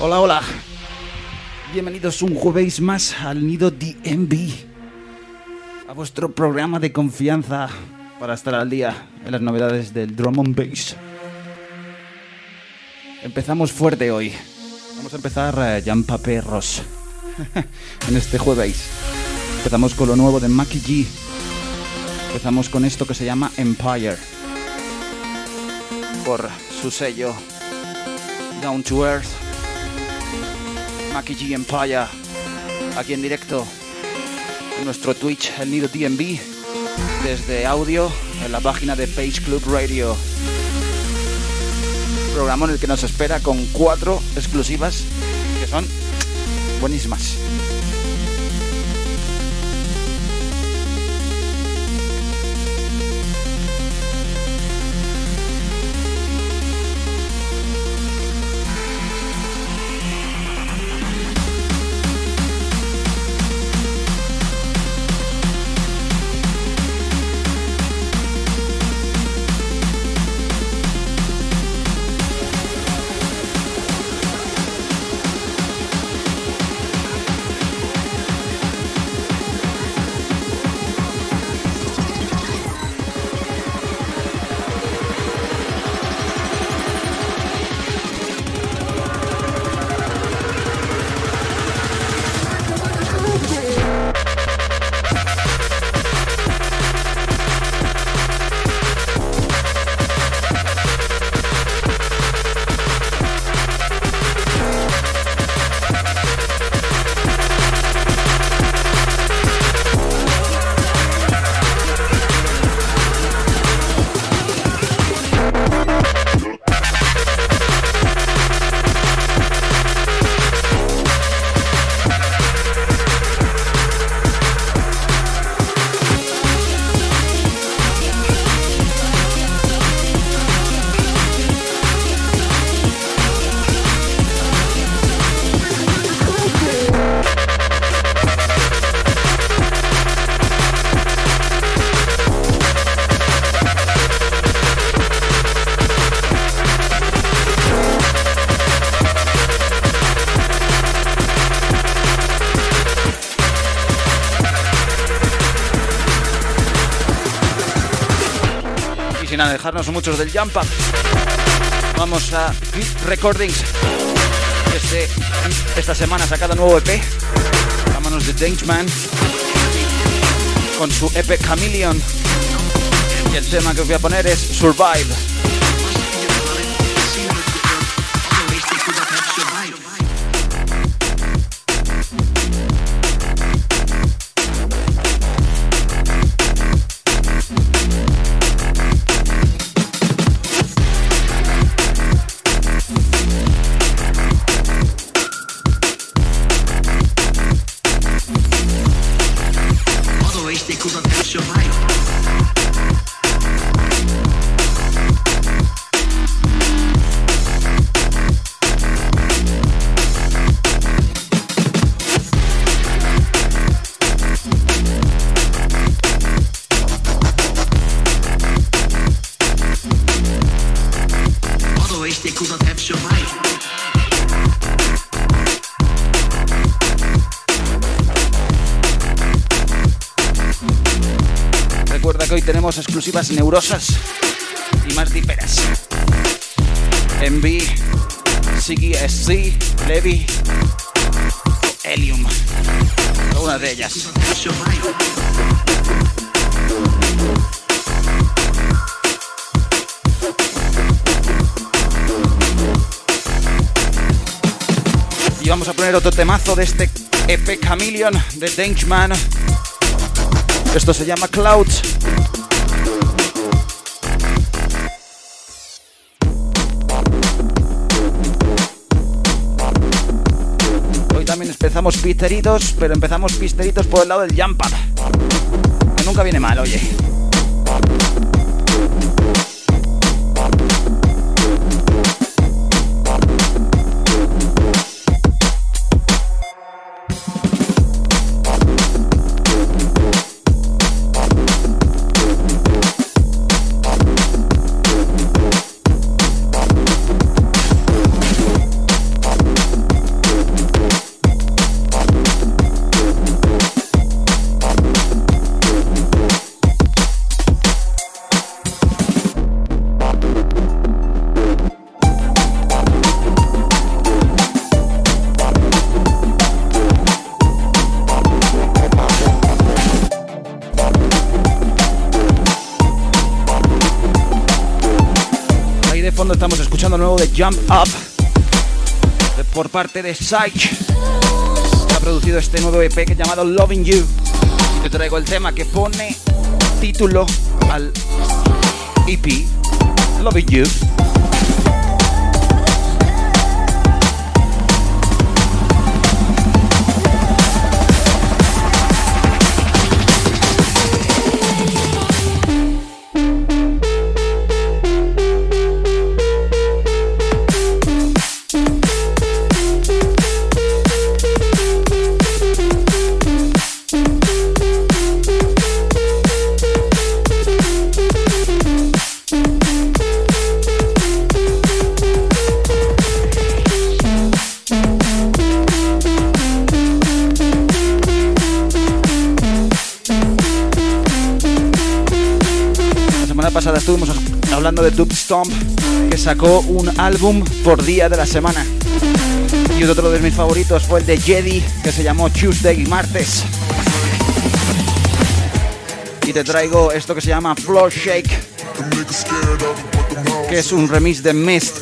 Hola, hola. Bienvenidos un jueves más al Nido DMV. A vuestro programa de confianza para estar al día en las novedades del drum and bass. Empezamos fuerte hoy. Vamos a empezar uh, Jampa Perros en este jueves. Empezamos con lo nuevo de Mackie G. Empezamos con esto que se llama Empire. Por su sello Down to Earth. Maki G Empire, aquí en directo en nuestro Twitch, el Nido DMV, desde audio en la página de Page Club Radio. Programa en el que nos espera con cuatro exclusivas que son buenísimas. Dejarnos muchos del Jump Up. Vamos a Beat Recordings. Este, esta semana ha sacado nuevo EP. A manos de Dangeman. Con su EP Chameleon. Y el tema que os voy a poner es Survive. Exclusivas neurosas y más díperas. Envy, Siggy SC, Levi, Helium. Una de ellas. Y vamos a poner otro temazo de este EP Chameleon de Dangeman. Esto se llama Clouds. Empezamos pisteritos, pero empezamos pisteritos por el lado del jump nunca viene mal, oye. Jump Up por parte de Psych. Ha producido este nuevo EP que llamado Loving You. te traigo el tema que pone título al EP Loving You. De Dub Stomp, que sacó un álbum por día de la semana. Y otro de mis favoritos fue el de Jedi, que se llamó Tuesday y martes. Y te traigo esto que se llama Floor Shake, que es un remix de Mist.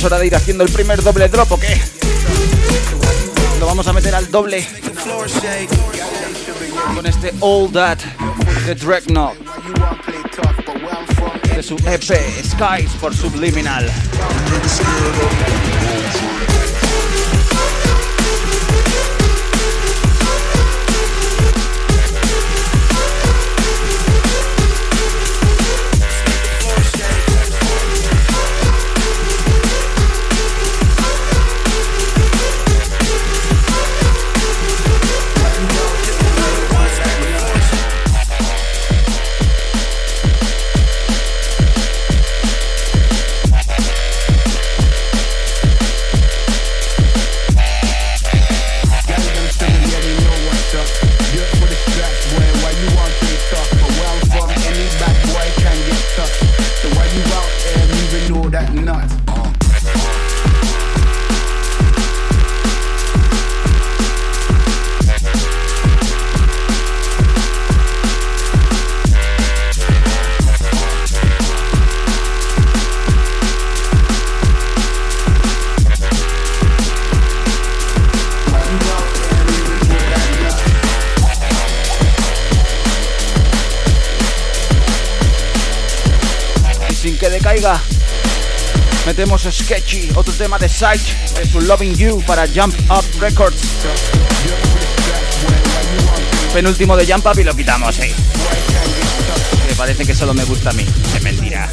Es hora de ir haciendo el primer doble drop, ¿o qué? Vamos a meter al doble con este All That de Dreadnought de su EP Skies for Subliminal. Sketchy, otro tema de Sight, de su Loving You para Jump Up Records. Penúltimo de Jump Up y lo quitamos, eh. Me parece que solo me gusta a mí. Es mentira.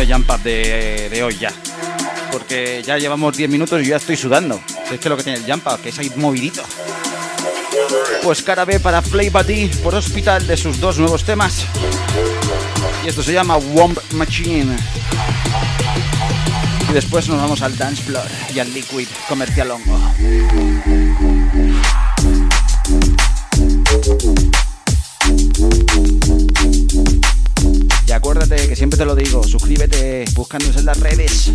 De Jump Up de, hoy ya. Porque ya llevamos 10 minutos y ya estoy sudando. Es que lo que tiene el Jump Up, que es ahí movidito. Pues cara B para Play Buddy por Hospital de sus dos nuevos temas. Y esto se llama Womb Machine. Y después nos vamos al Dance Floor y al Liquid Comercial Hongo. te lo digo, suscríbete buscándonos en las redes.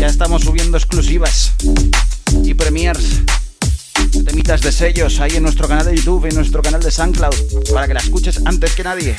Ya estamos subiendo exclusivas y premiers de temitas de sellos ahí en nuestro canal de YouTube, en nuestro canal de SoundCloud, para que la escuches antes que nadie.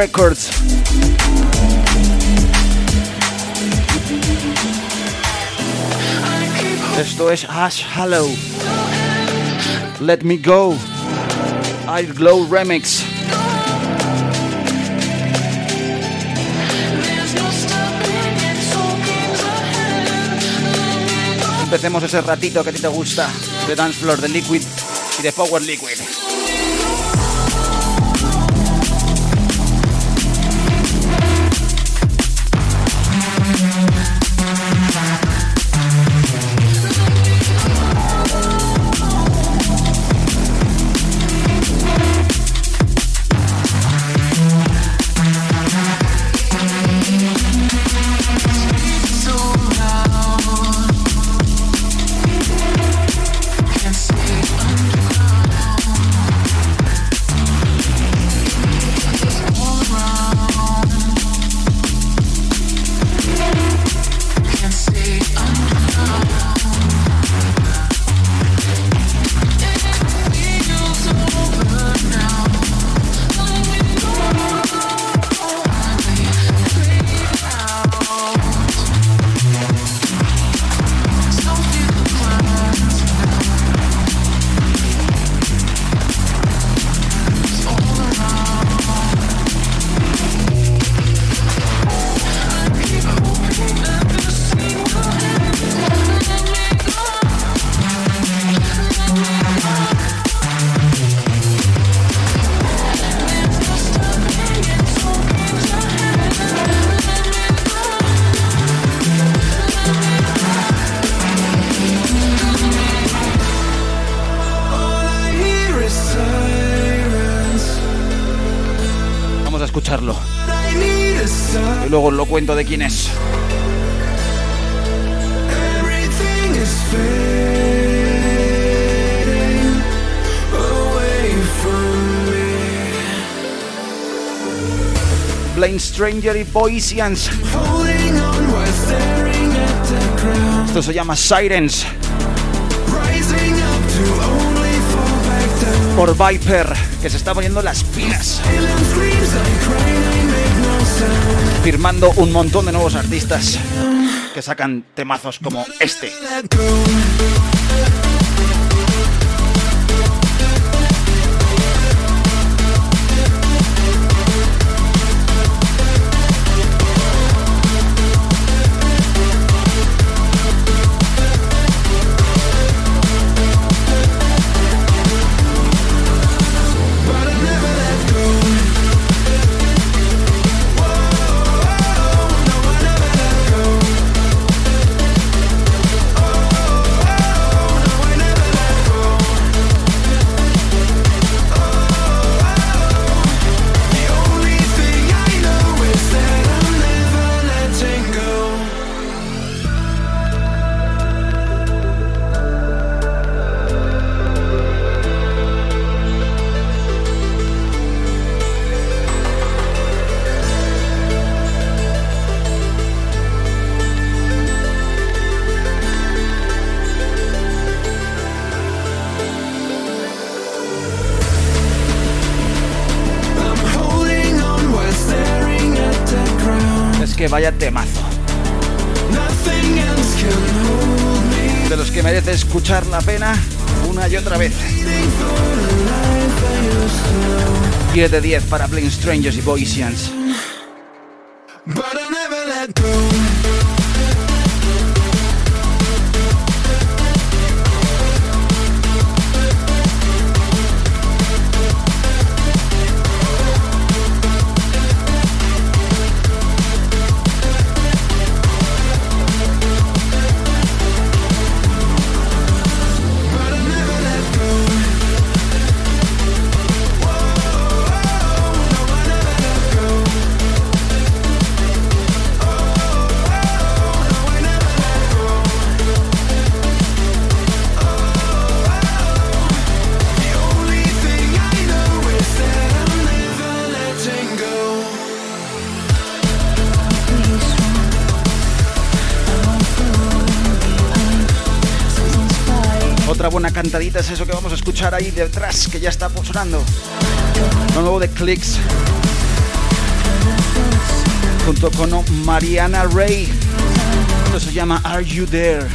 Records. Esto es Ash Hallow. Let Me Go. I Glow Remix. Empecemos ese ratito que a ti te gusta de Dance Floor, de Liquid y de Power Liquid. Cuento de quién es. Blind Stranger y ground. Esto se llama Sirens. Por Viper, que se está poniendo las pilas, Firmando un montón de nuevos artistas que sacan temazos como este. Escuchar la pena una y otra vez. Waiting for the life I used to know. 10 de 10 para Blind Strangers y Poisians. Escuchar ahí detrás, que ya está sonando. Lo nuevo de Clicks. Junto con Mariana Ray. Esto se llama Are You There?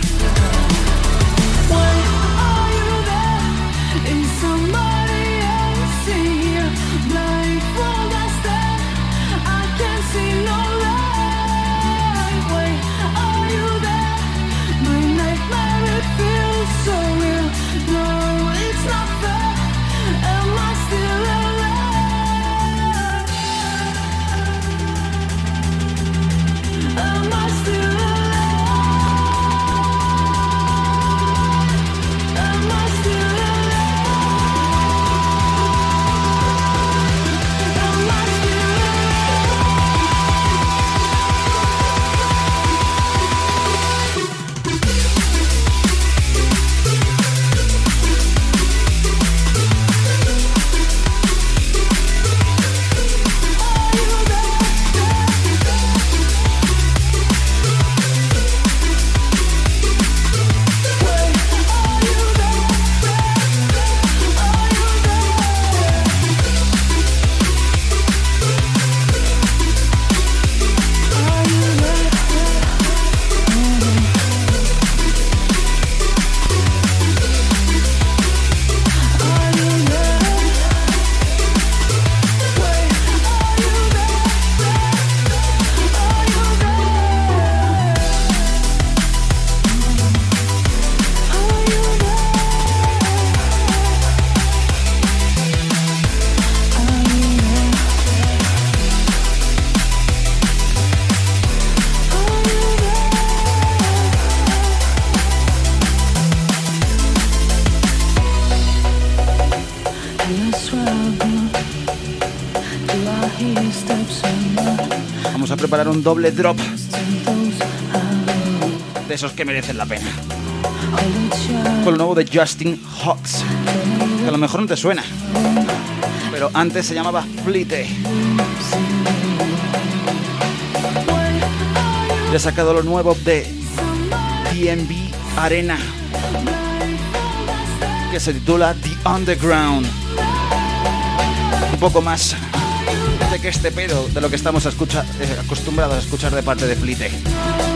Un doble drop de esos que merecen la pena. Con lo nuevo de Justin Hawks, que a lo mejor no te suena, pero antes se llamaba Flite. Y ha sacado lo nuevo de DMV Arena, que se titula The Underground. Un poco más que este pedo de lo que estamos eh, acostumbrados a escuchar de parte de Flite.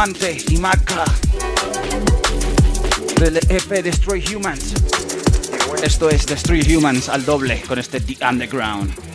Amalgamante y Maca del EP Destroy Humans. Esto es Destroy Humans al doble con este The Underground.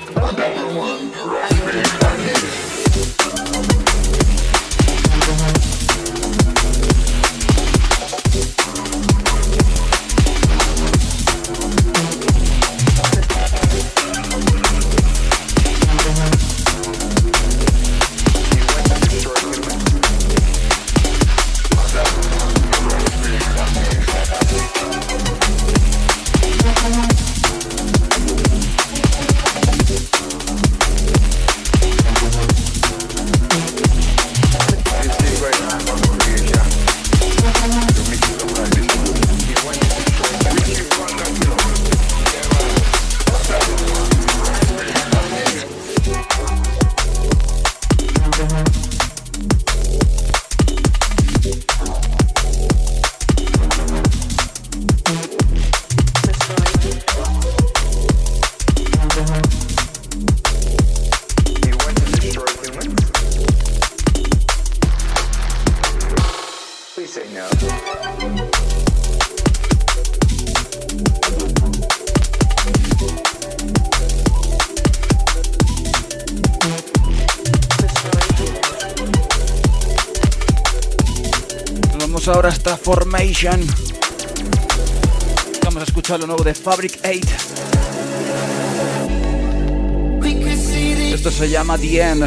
De Fabric 8. Esto se llama The End.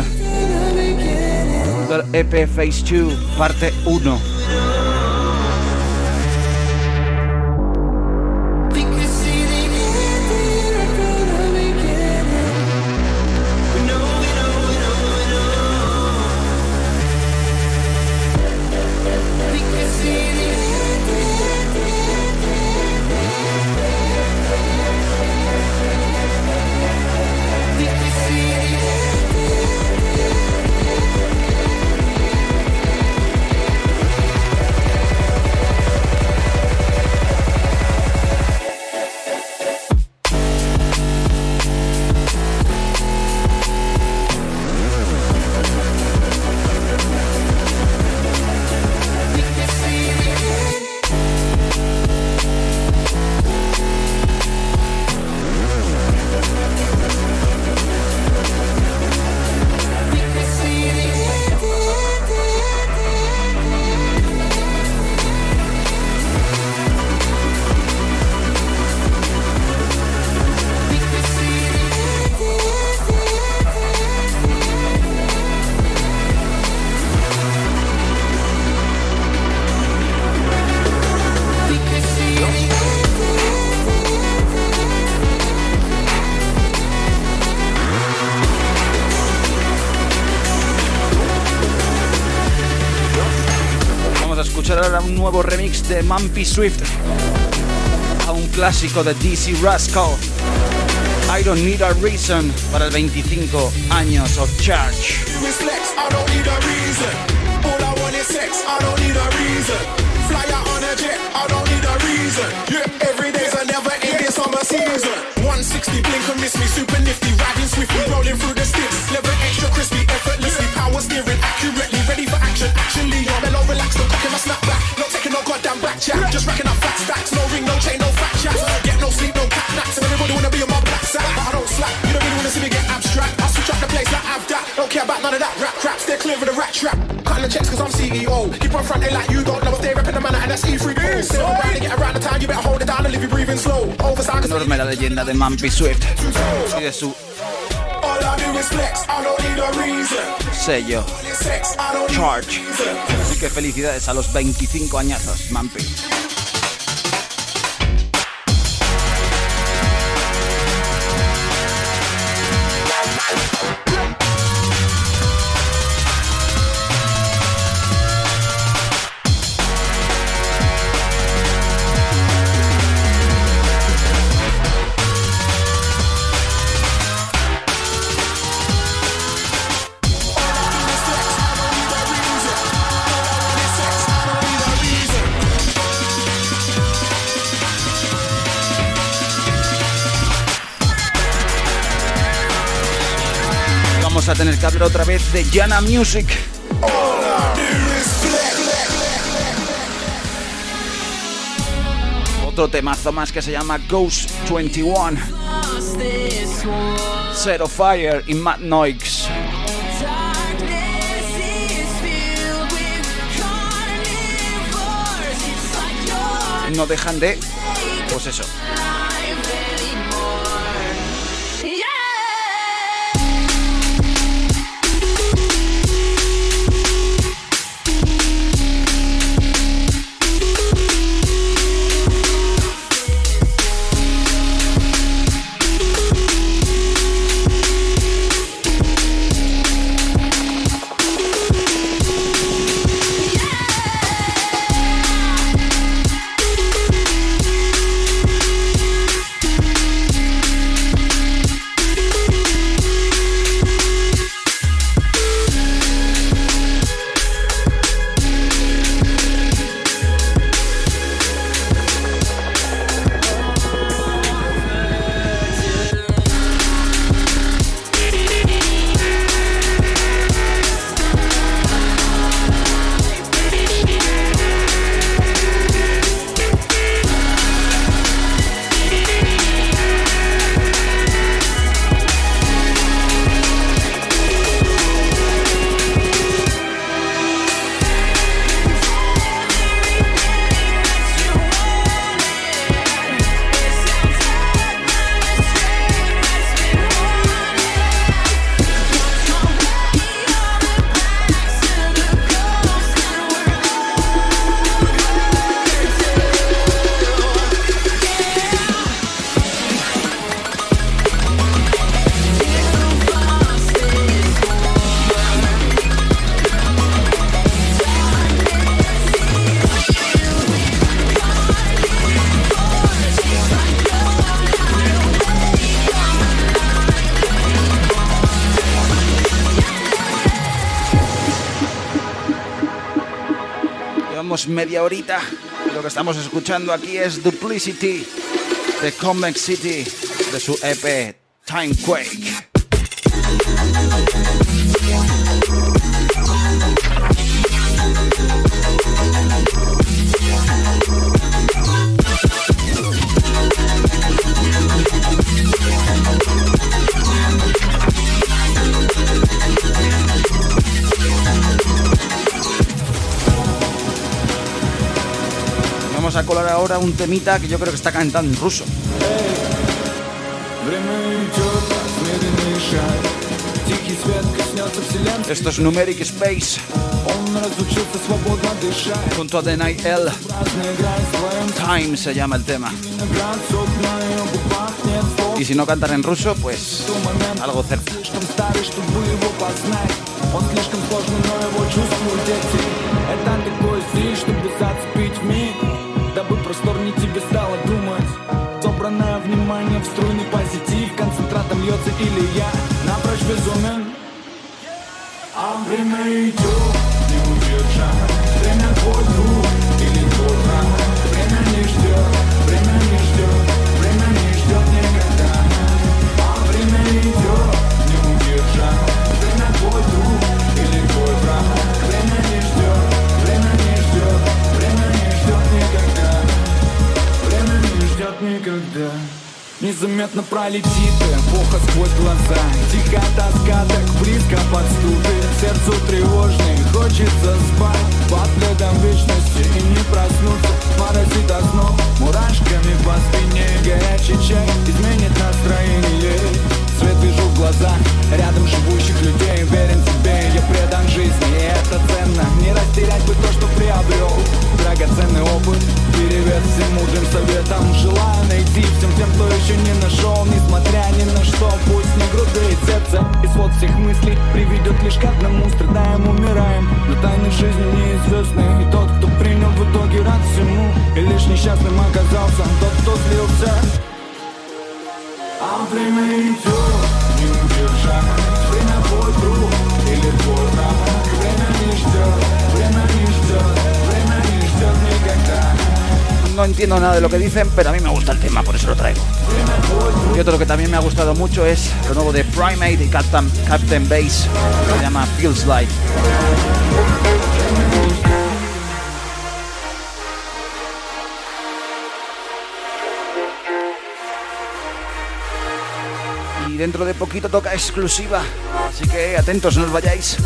Del EP Phase 2, parte 1. Mumpy Swift a un clásico de DC Rascal. I don't need a reason para el 25 años of Charge. Every day's a never ending summer season. 160 blink and miss me, super nifty, riding swiftly, rolling through the sticks. Leather extra crispy, effortlessly, power steering accurately, ready for action. Action, Leon, mellow. Not taking no goddamn back chat, just racking up fat stacks. No ring, no chain, no fat chat. Get no sleep, no cat naps, and everybody wanna be on my black sack. But I don't slack, you don't really wanna see me get abstract. I switch up the place like I've that. Don't care about none of that rap crap, stay clear of the rat trap. Cutting the checks cause I'm CEO. Keep on fronting like you don't know if they repping the manner and that's E3 Sit around and get around the time, you better hold it down and leave you breathing slow. Oversized. Enorme la leyenda de Mumpy Swift y de su sello Charge. Así que felicidades a los 25 añazos, Mampi. Otra vez de Jana Music. Otro temazo más que se llama Ghost 21. Zero Fire y Mad Noix. No dejan de, pues eso, media horita. Lo que estamos escuchando aquí es Duplicity de Convex City de su EP Timequake. ahora un temita que yo creo que está cantando en ruso. Esto es Numeric Space junto a The Night L. Time se llama el tema. Y si no cantan en ruso, pues algo cerca. Он слишком сложный, но его чувствуют дети Это такой стиль, чтобы зацепить в миг Дабы просторнее тебе стало думать. Собранное внимание в струйный позитив. Концентратом льется или я напрочь безумен А время идет, не удержать Время твой никогда. Незаметно пролетит эпоха сквозь глаза. Тихая тоска так близко подступит. Сердцу тревожный, хочется спать. Под пледом вечности и не проснуться. Морозит озноб мурашками по спине Горячий чай. Изменит настроение Свет вижу в глазах рядом живущих людей. Верен тебе, я предан жизни И это ценно, не растерять бы то, что приобрел. Драгоценный опыт, перевес всем мудрым советом Желаю найти всем тем, кто еще не нашел. Несмотря ни на что, пусть не грудает сердце И свод всех мыслей приведет лишь к одному. Страдаем, умираем, но тайны жизни неизвестны. И тот, кто принял в итоге рад всему И лишь несчастным оказался. Тот, кто слился no entiendo nada de lo que dicen, pero a mí me gusta el tema, por eso lo traigo. Y otro que también me ha gustado mucho es lo nuevo de Primate y Captain, Captain Base, que se llama Feels Like. Dentro de poquito toca exclusiva, así que atentos, no os vayáis.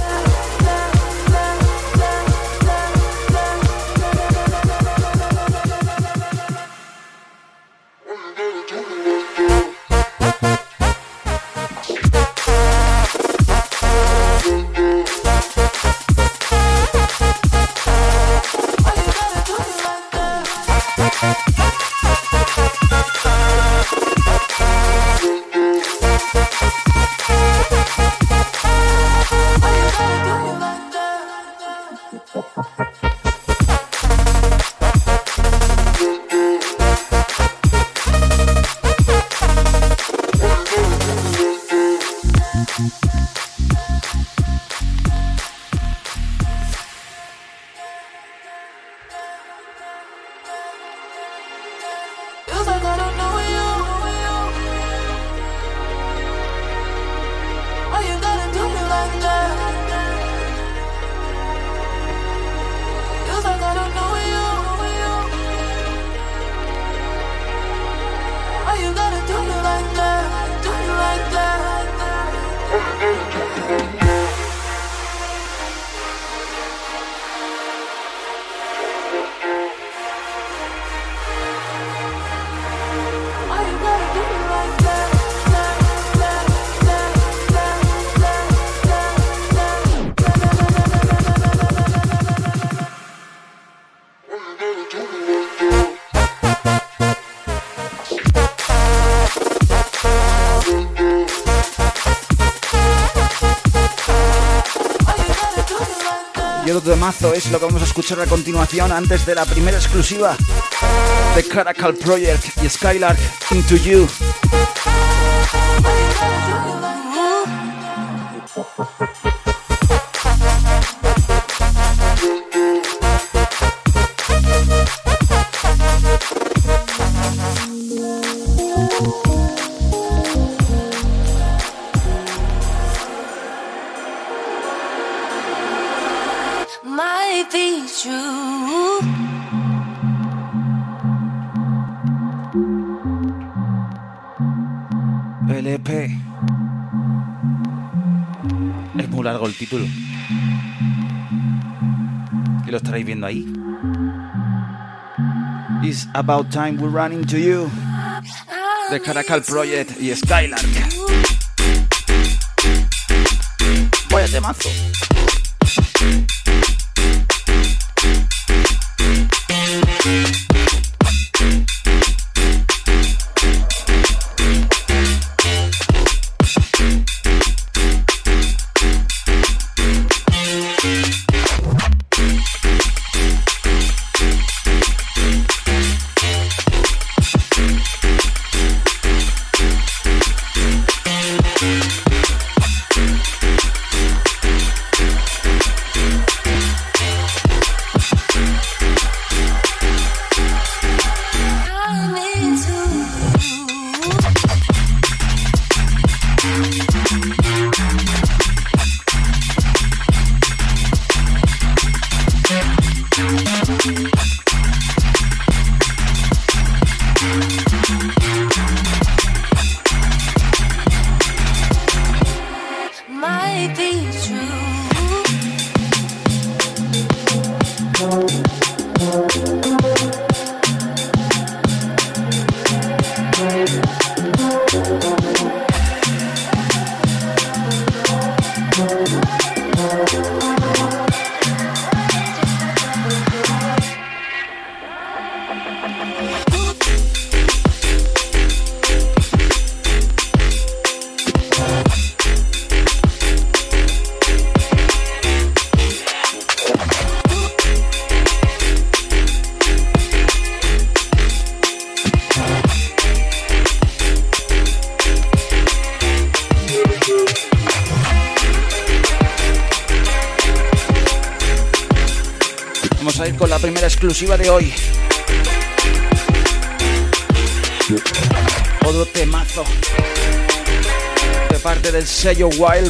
Es lo que vamos a escuchar a continuación antes de la primera exclusiva de Caracal Project y Skylark Into You. It's about time we run into you. The Caracal Project y Skylark. Vaya temazo.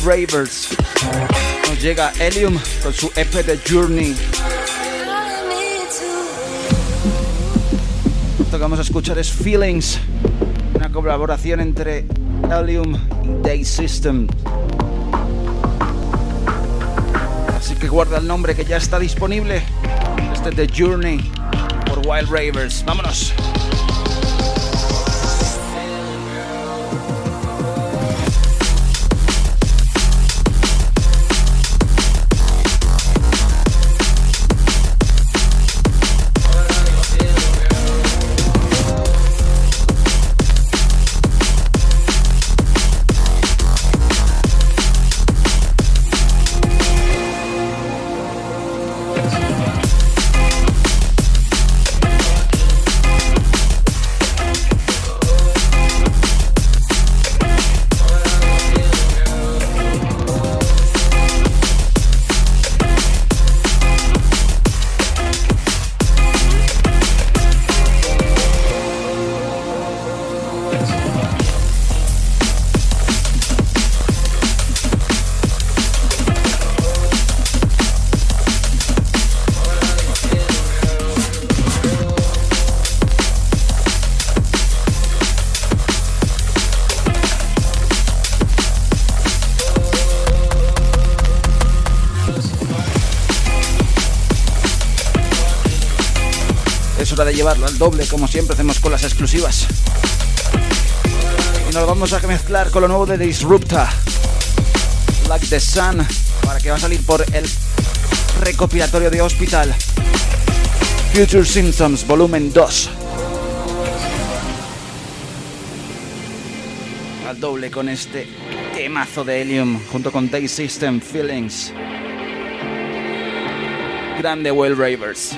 Ravers. Nos llega Helium con su EP de Journey. Lo que vamos a escuchar es Feelings, una colaboración entre Helium y Day System. Así que guarda el nombre que ya está disponible. The Journey por Wild Ravers. Vámonos. Doble, como siempre hacemos con las exclusivas. Y nos vamos a mezclar con lo nuevo de Disrupta, Like the Sun, para que va a salir por el recopilatorio de Hospital. Future Symptoms, volumen 2. Al doble con este temazo de Helium, junto con Day System Feelings. Grande Well Ravers.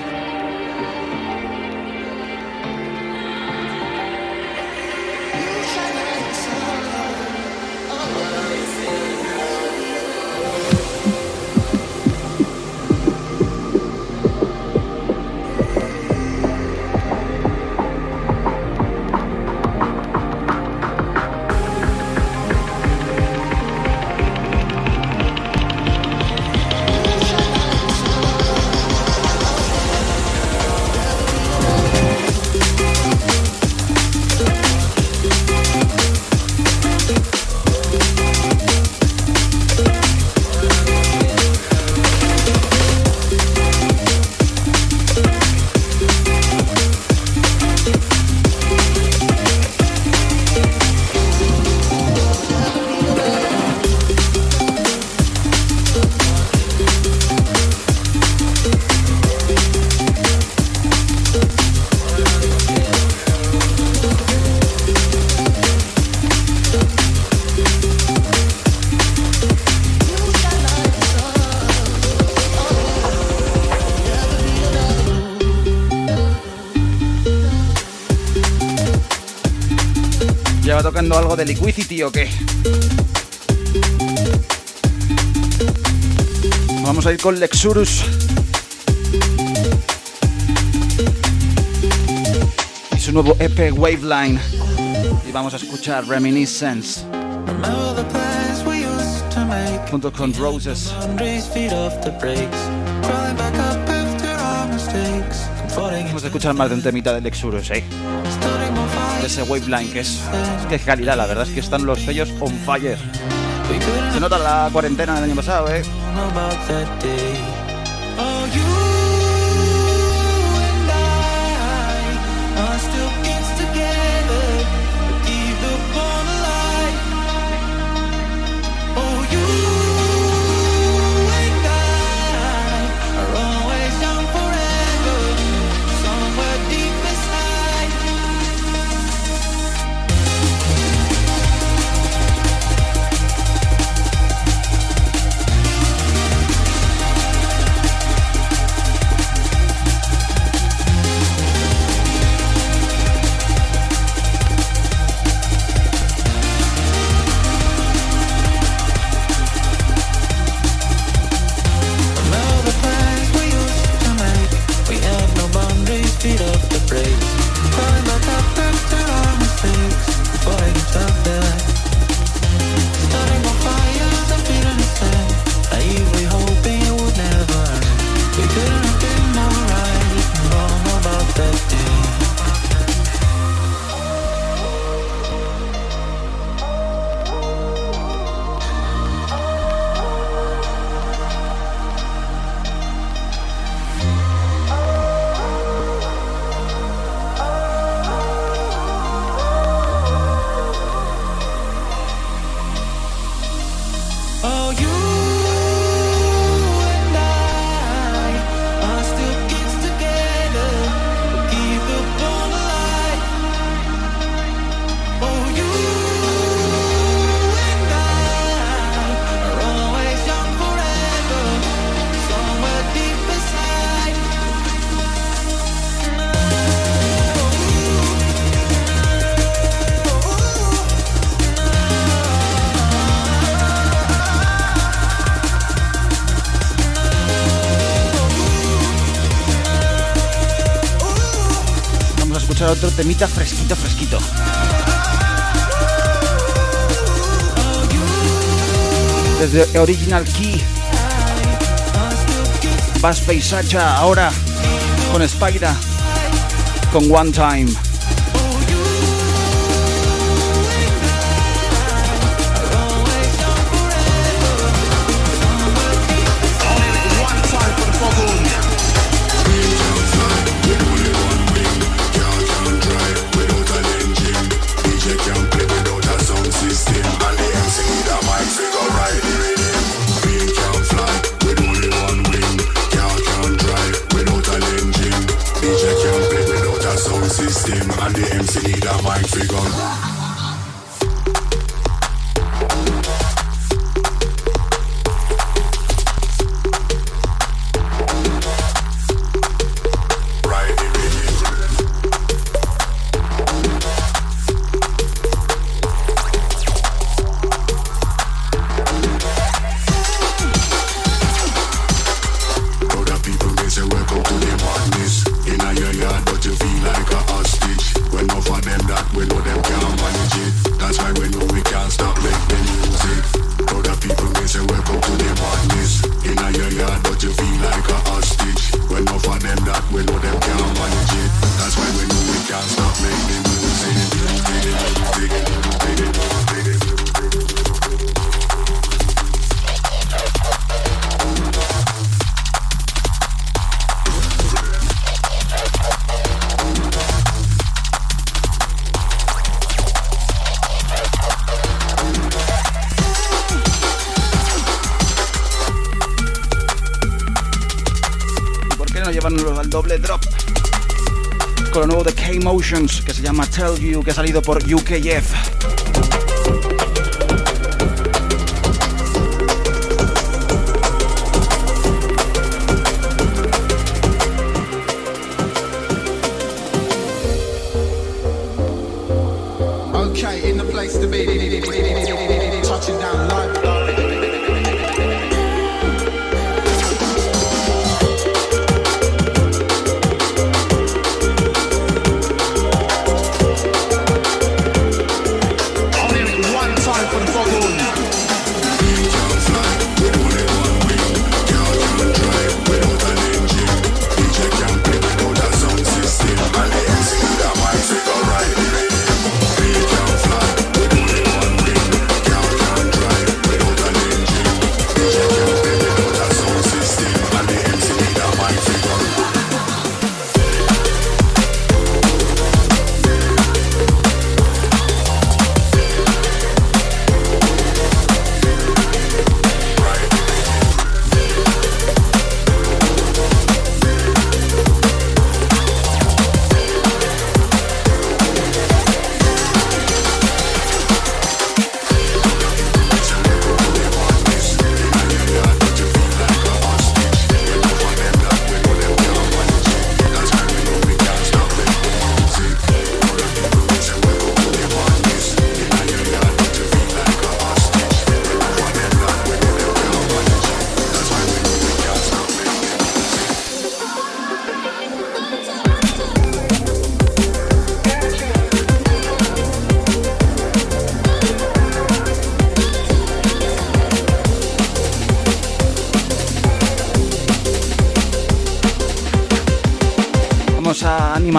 De Liquidity o qué? Vamos a ir con Lexurus. Y su nuevo EP Waveline. Y vamos a escuchar Reminiscence. Junto con Roses. Vamos a escuchar más de un temita de Lexurus, ¿eh? De ese Waveline que es, es que es calidad, la verdad es que están los sellos on fire. Se nota la cuarentena del año pasado, ¿eh? Temita fresquito, fresquito. Desde Original Key. Bass Sacha ahora con Spider con One Time. Que llama Tell You, que ha salido por UKF.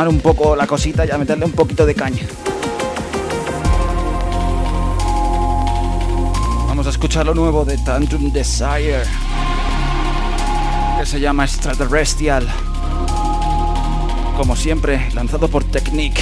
Un poco la cosita y a meterle un poquito de caña. Vamos a escuchar lo nuevo de Tantrum Desire, que se llama Extraterrestrial. Como siempre, lanzado por Technique.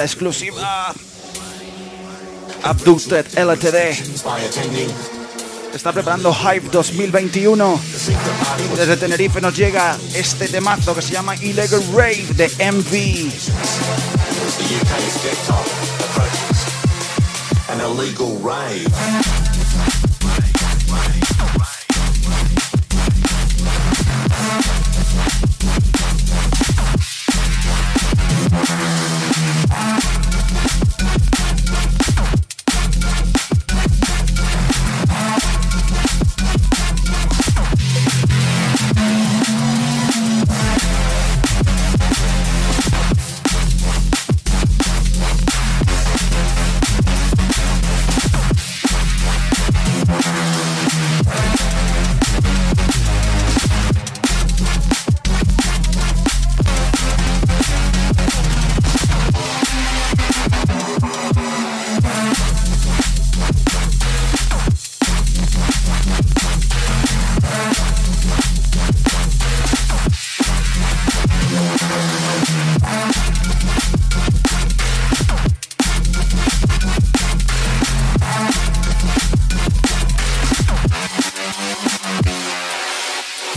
La exclusiva. Abducted LTD está preparando Hype 2021. the secret party was Desde Tenerife nos llega este temazo que se llama Illegal Rave de MV.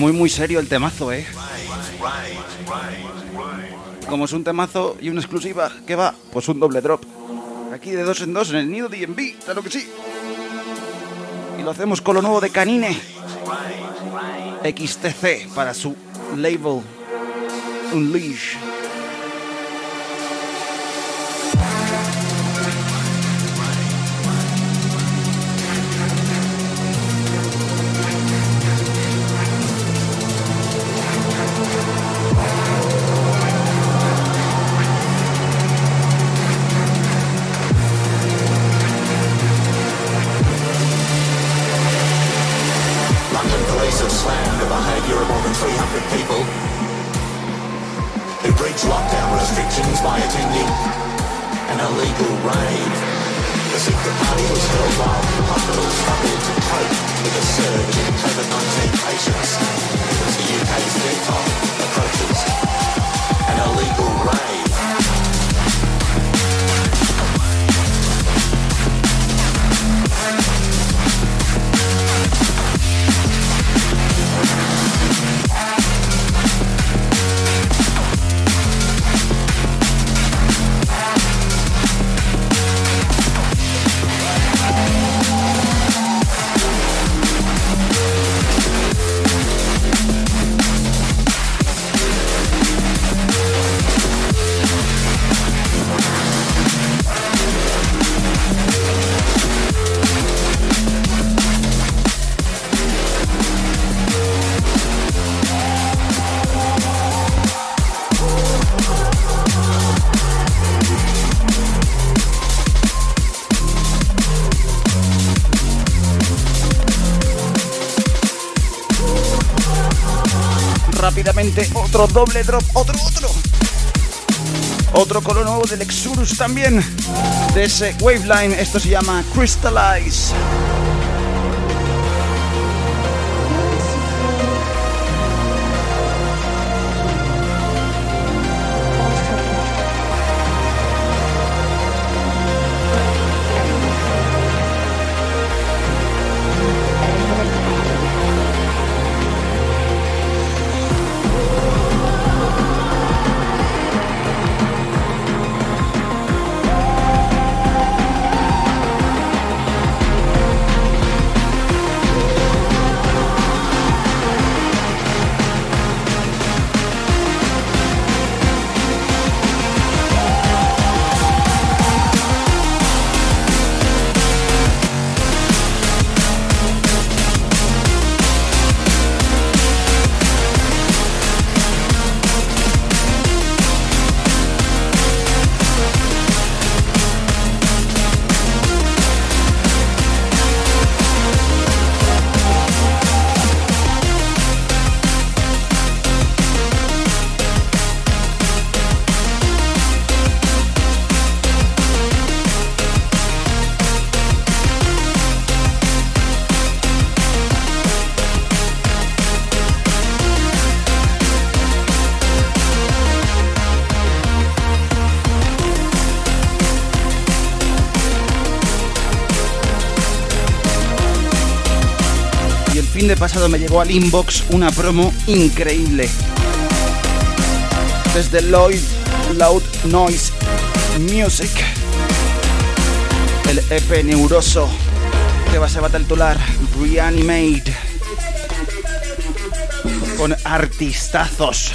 muy, muy serio el temazo, ¿eh? Como es un temazo y una exclusiva, ¿qué va? Pues un doble drop. Aquí de dos en dos en el nido de DB, claro que sí. Y lo hacemos con lo nuevo de Canine. XTC para su label Unleash. Otro doble drop, otro, otro. Otro color nuevo del Exurus también. De ese Waveline, esto se llama Crystallize. Me llegó al inbox una promo increíble. Desde Lloyd Loud Noise Music. El EP neuroso que va, se va a titular Reanimate. Con artistazos.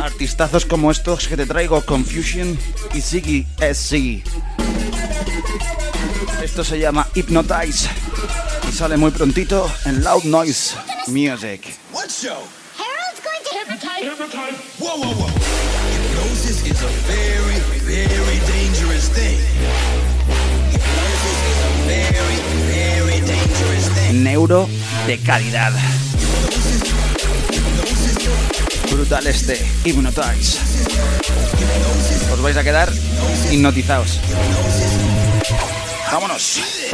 Artistazos como estos que te traigo, Confusion y Ziggy SC. Esto se llama Hypnotize sale muy prontito en Loud Noise Music. What show? Harold's going to hypnotize. Whoa, whoa, whoa. Hypnosis is a very, very dangerous thing. Hypnosis is a very, very dangerous thing. Neuro de calidad. Brutal este Hypnotize. Os vais a quedar hipnotizados. Vámonos.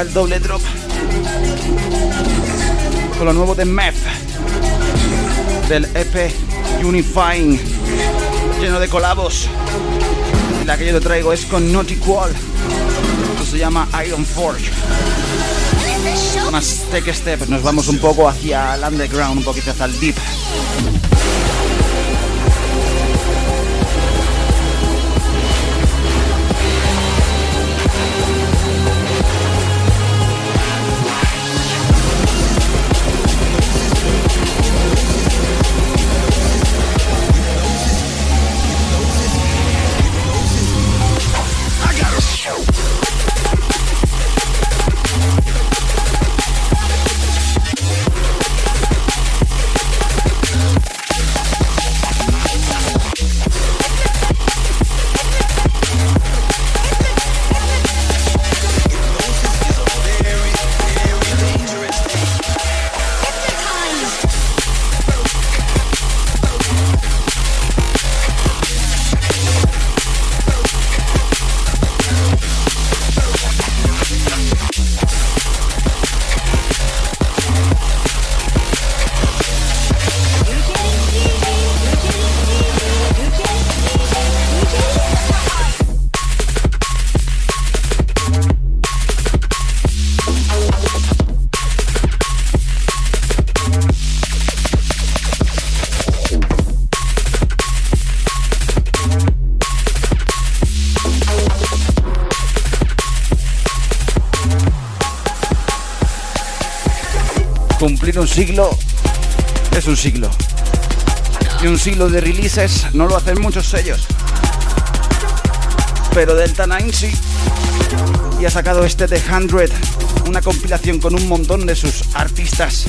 El doble drop. Con lo nuevo de Meth. Del EP Unifying. Lleno de colabos. La que yo te traigo es con Naughty Qual. Esto se llama Iron Forge. Más Tech Step. Nos vamos un poco hacia el underground, un poquito hacia el deep. Siglo es un siglo. Y un siglo de releases no lo hacen muchos sellos. Pero Delta 9 sí. Y ha sacado este The 100, una compilación con un montón de sus artistas.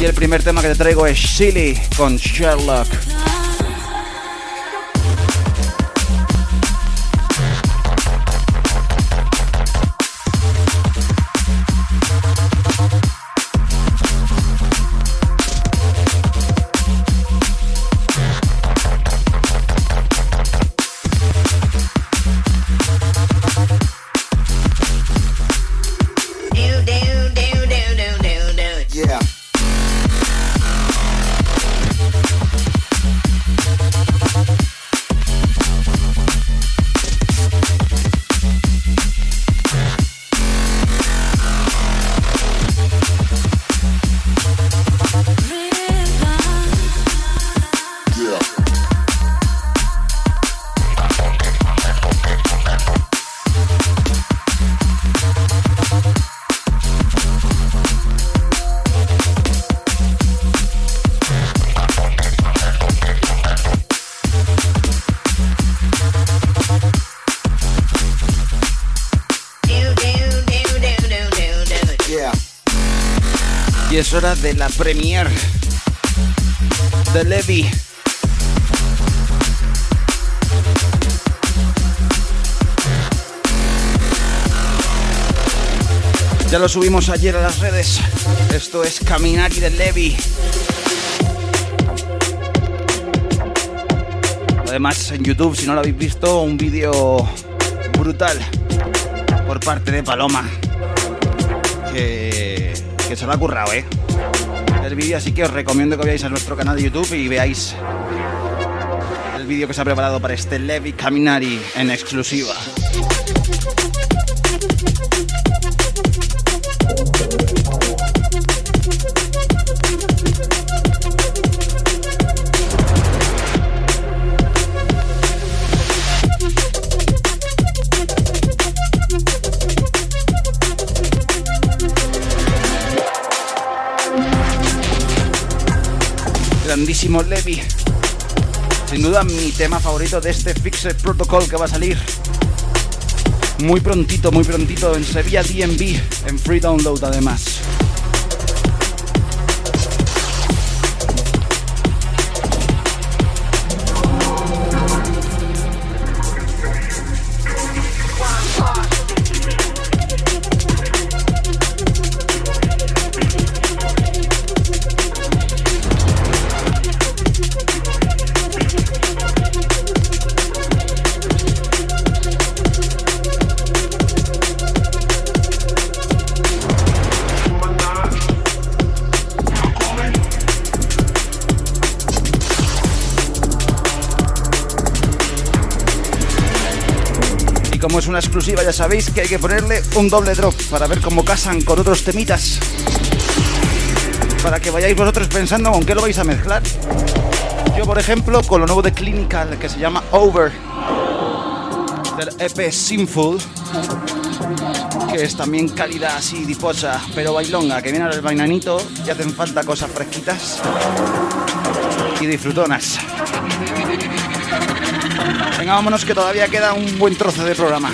Y el primer tema que te traigo es Silly con Sherlock. La premiere de Levi. Ya lo subimos ayer a las redes. Esto es Caminari de Levi. Además, en YouTube, si no lo habéis visto, un vídeo brutal por parte de Paloma que, que se lo ha currado, ¿eh? El vídeo, así que os recomiendo que vayáis a nuestro canal de YouTube y veáis el vídeo que se ha preparado para este Levi Caminari en exclusiva. Grandísimo Levi. Sin duda mi tema favorito de este Fixed Protocol que va a salir muy prontito, muy prontito en Sevilla DMV, en free download además. Exclusiva, ya sabéis que hay que ponerle un doble drop para ver cómo casan con otros temitas. Para que vayáis vosotros pensando con qué lo vais a mezclar. Yo, por ejemplo, con lo nuevo de Clinical que se llama Over del EP Sinful, que es también calidad así diposa, pero bailonga, que viene al vainanito y hacen falta cosas fresquitas y disfrutonas. Venga, vámonos que todavía queda un buen trozo de programa.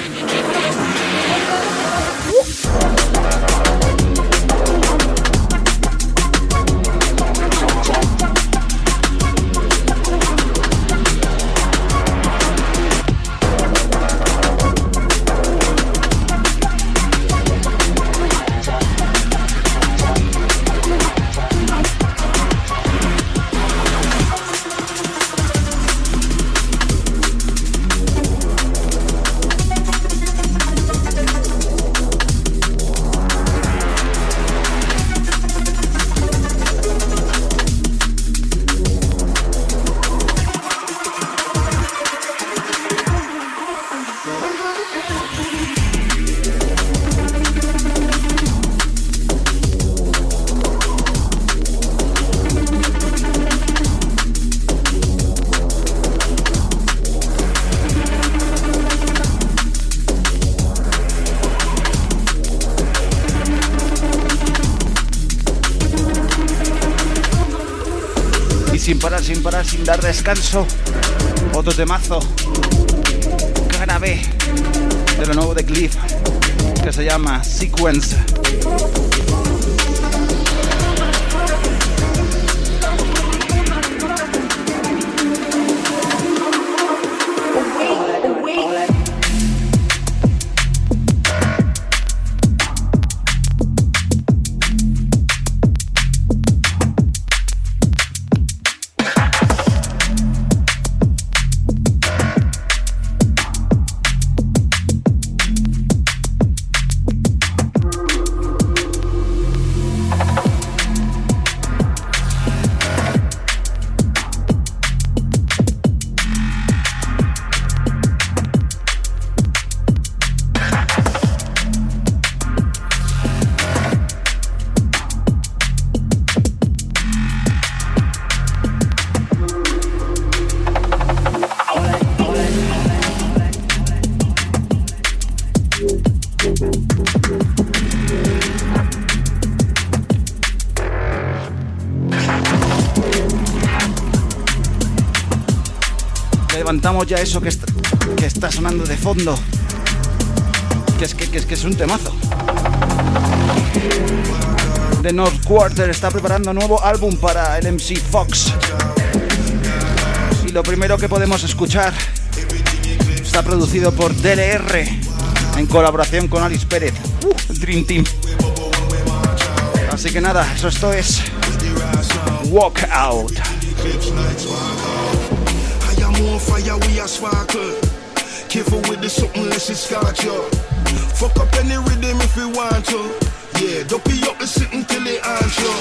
Dar descanso. Otro temazo. Cara B. De lo nuevo de Cliff. Que se llama Sequence. Ya eso que está, que está sonando de fondo. Que es que, es que es un temazo. The North Quarter está preparando nuevo álbum para el MC Fox. Y lo primero que podemos escuchar está producido por DLR en colaboración con Alice Pérez. Uh, Dream Team. Así que nada, eso esto es Walk Out. On fire, we are sparkle. Careful with the something. Fuck up any rhythm if want to. Yeah, dopey up the sitting till it answer.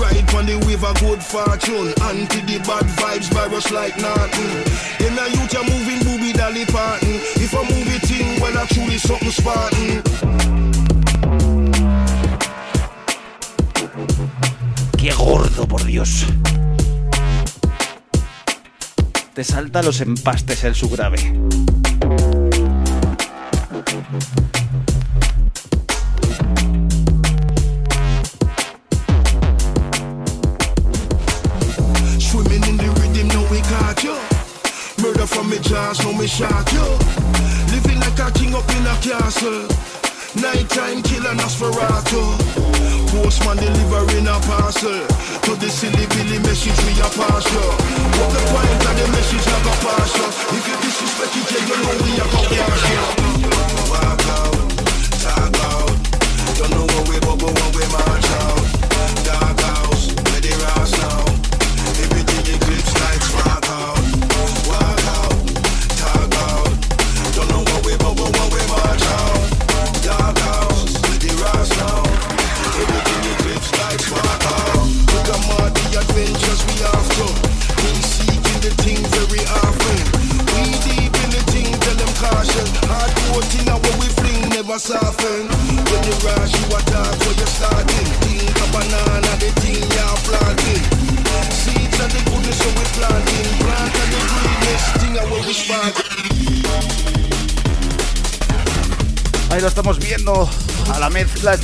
Ride on the wave of good fortune. Anti the bad vibes virus like nothing. Youth, you're moving booby dolly. If well, I truly something Spartan. ¡Qué gordo, por Dios! Te salta los empastes el subgrave.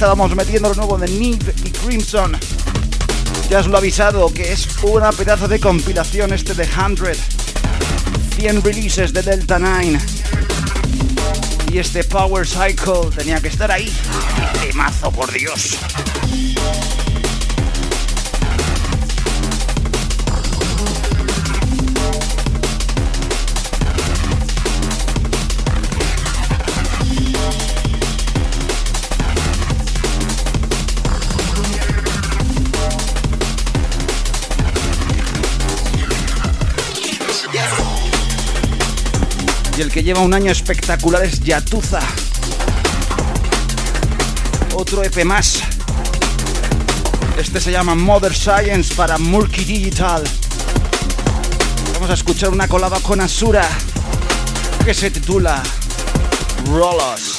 Estábamos metiendo lo nuevo de Nip y Crimson. Ya os lo he avisado que es una pedazo de compilación este de 100. 100 releases de Delta 9. Y este Power Cycle tenía que estar ahí. Temazo, por Dios. El que lleva un año espectacular es Yatuza. Otro EP más. Este se llama Mother Science para Murky Digital. Vamos a escuchar una colaba con Asura que se titula Rollers.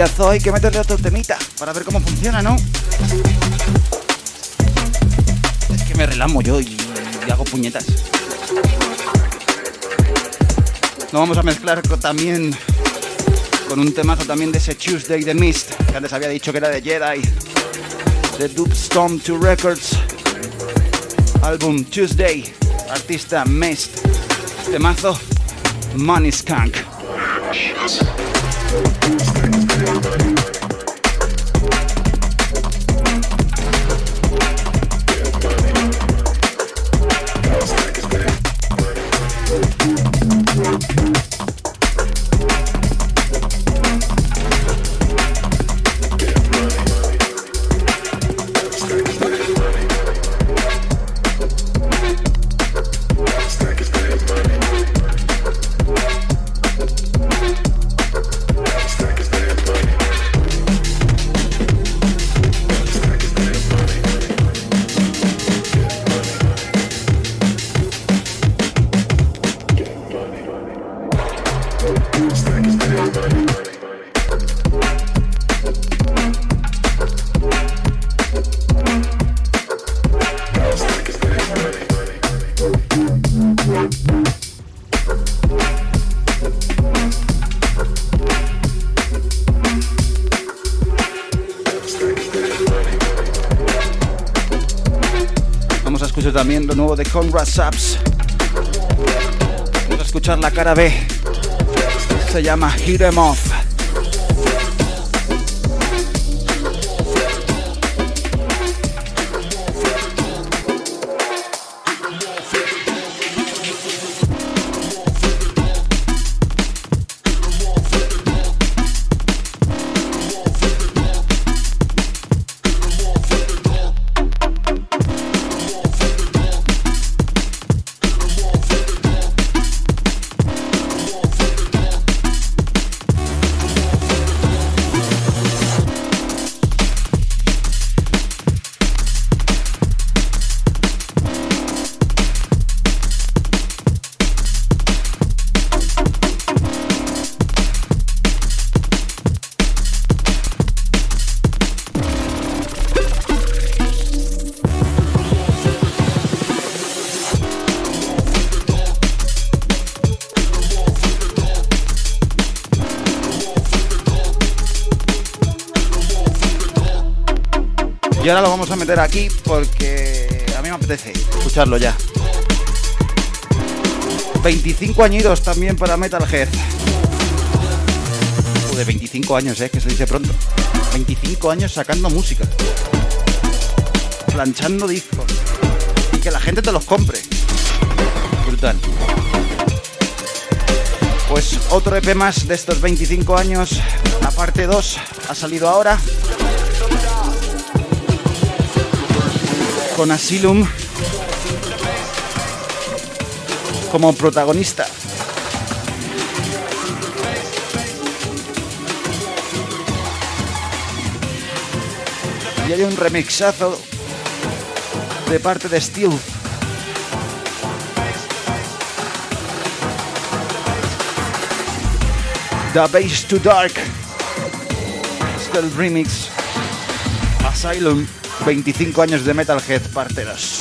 Rollazo hay que meterle otro temita para ver cómo funciona, ¿no? Es que me relamo yo y, hago puñetas. Lo vamos a mezclar también con un temazo también de ese Tuesday The Mist, que antes había dicho que era de Jedi, de Dubstorm 2 Records, álbum Tuesday, artista Mist, temazo Money Skunk. Vamos de Conrad Saps. Vamos a escuchar la cara B. Se llama Hit 'em Off. Meter aquí porque a mí me apetece escucharlo ya. 25 añitos también para Metalhead. De 25 años, eh, que se dice pronto. 25 años sacando música. Planchando discos. Y que la gente te los compre. Brutal. Pues otro EP más de estos 25 años. La parte 2 ha salido ahora. Con Asylum como protagonista. Y hay un remixazo de parte de Steel. The Base to Dark. Es el remix. Asylum, 25 años de Metalhead, parte 2.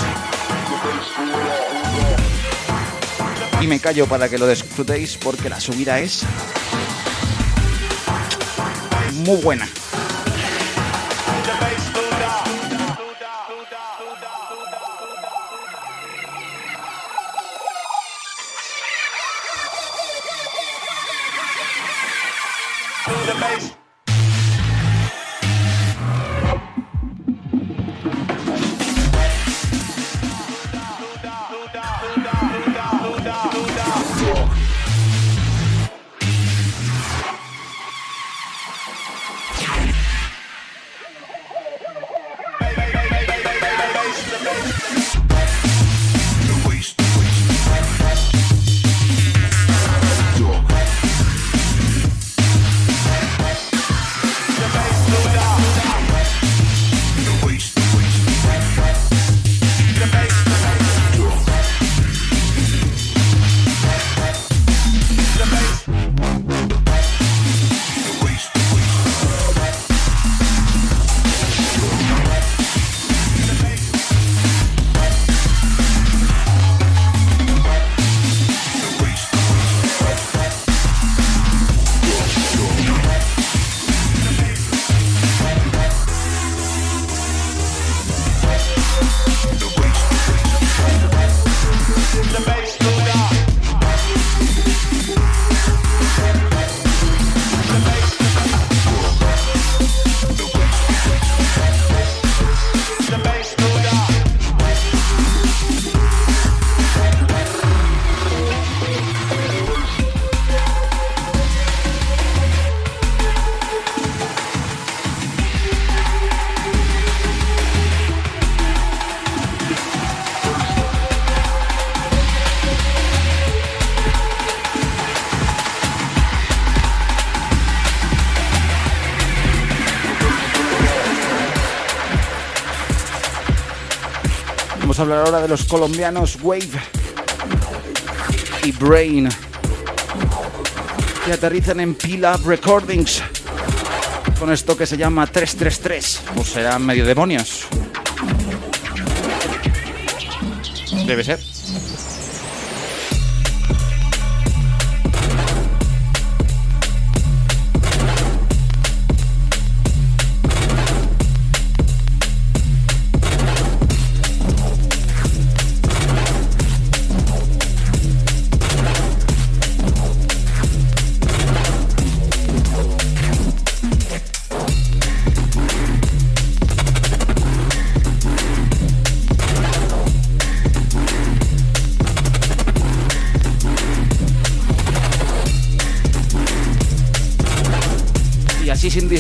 Y me callo para que lo disfrutéis porque la subida es muy buena. Hablar ahora de los colombianos Wave y Brain, que aterrizan en Pila Recordings con esto que se llama 333, o serán medio demonios. Debe ser.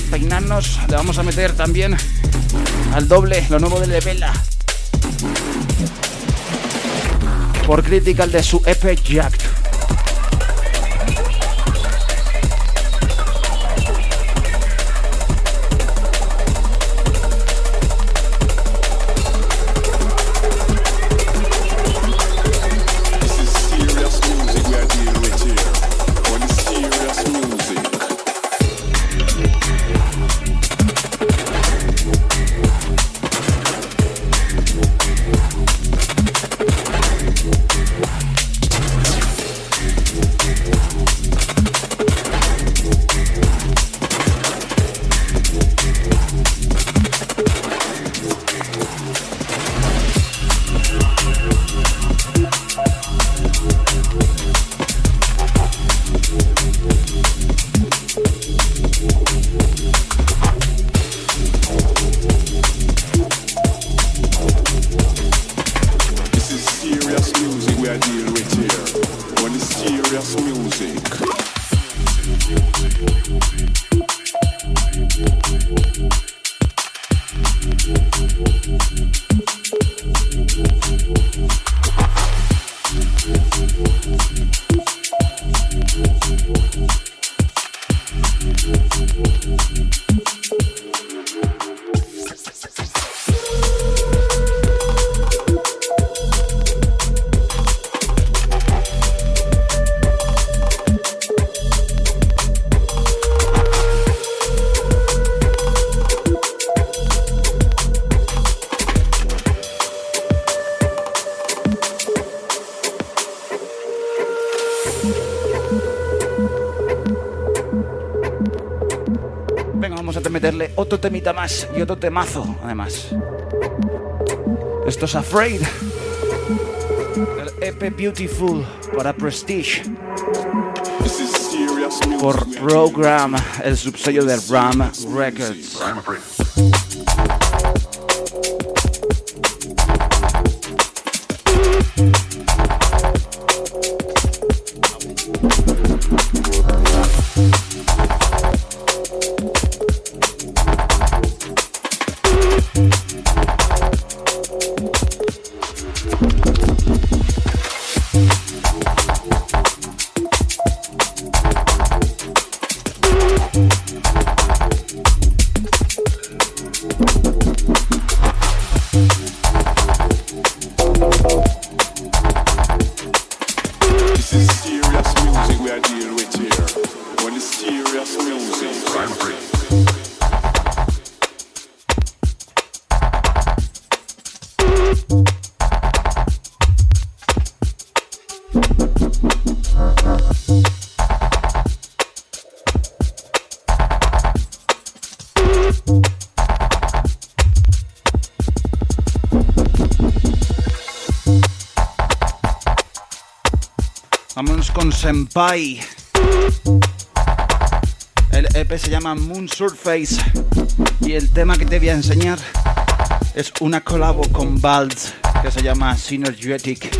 Despeinarnos, le vamos a meter también al doble lo nuevo de Levela. Por Critical de su EP Jack. Temita más y otro temazo, además. Esto es Afraid. El EP Beautiful para Prestige. Por Program, el subsello de Ram Records. Senpai. El EP se llama Moon Surface y el tema que te voy a enseñar es una colabo con Balds que se llama Synergetic.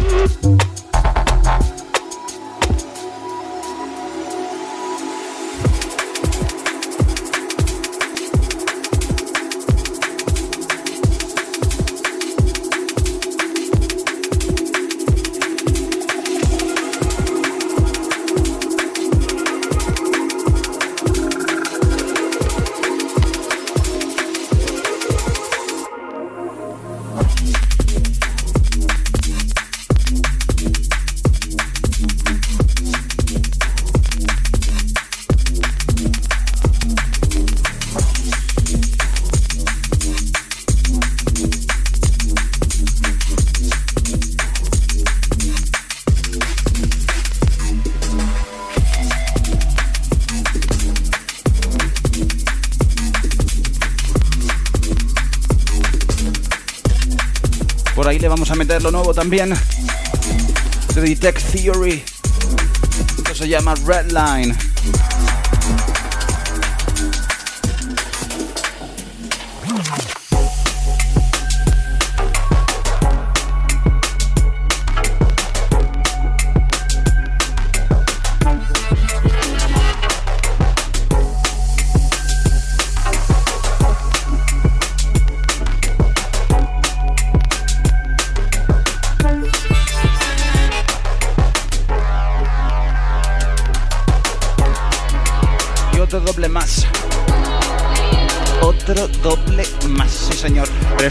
Meter lo nuevo también. De Detect Theory. Esto se llama Redline.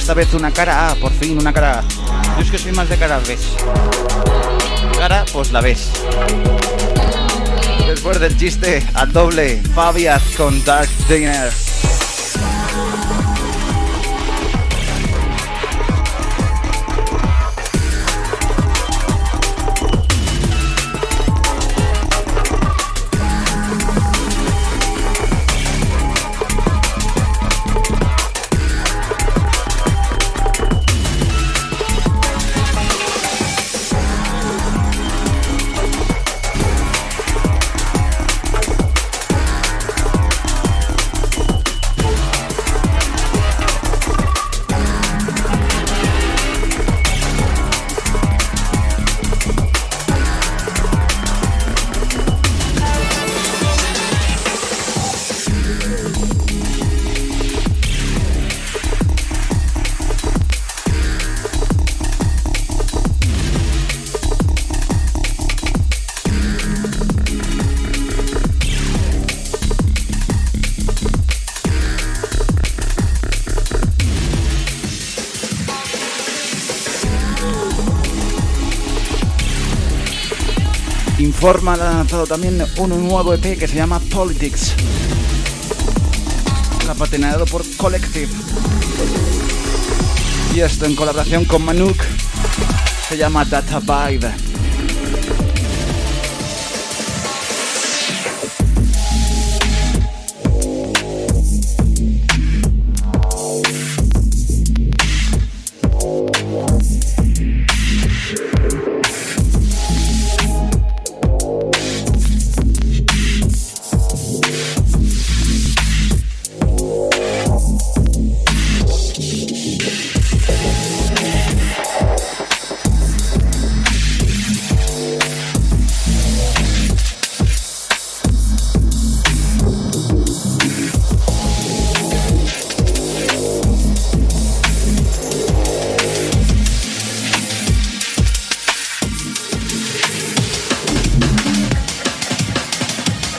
Esta vez una cara A, por fin una cara A. Yo es que soy más de cara B. Cara, pues la ves. Después del chiste, al doble, Fabiat con Dark Dinner. Informa ha lanzado también un nuevo EP que se llama Politics, capitaneado por Collective. Y esto en colaboración con Manuk se llama Data Vibe.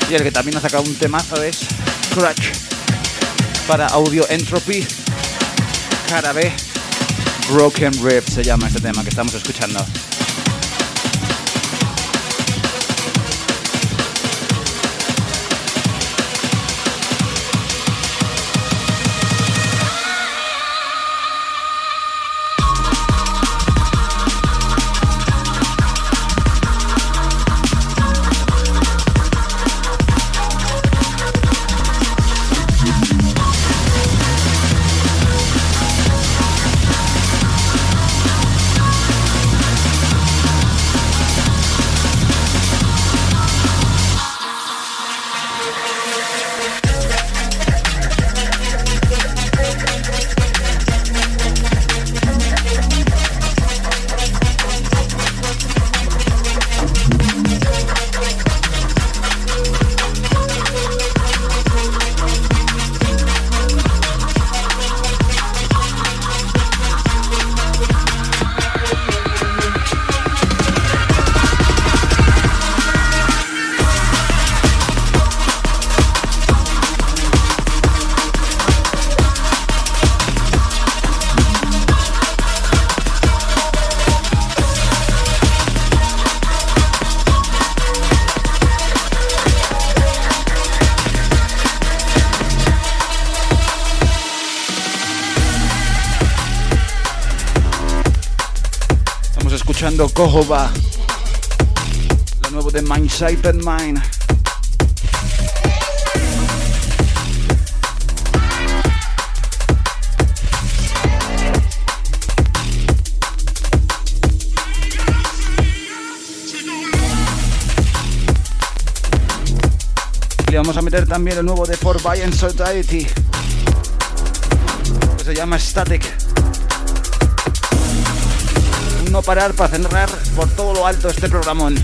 Y el que también ha sacado un temazo es Scratch para Audio Entropy. Cara B. Broken Rib se llama este tema que estamos escuchando. Kohoba, lo nuevo de Mindsight and Mine. Le vamos a meter también el nuevo de For Violent Society, que se llama Static parar para cerrar por todo lo alto este programón.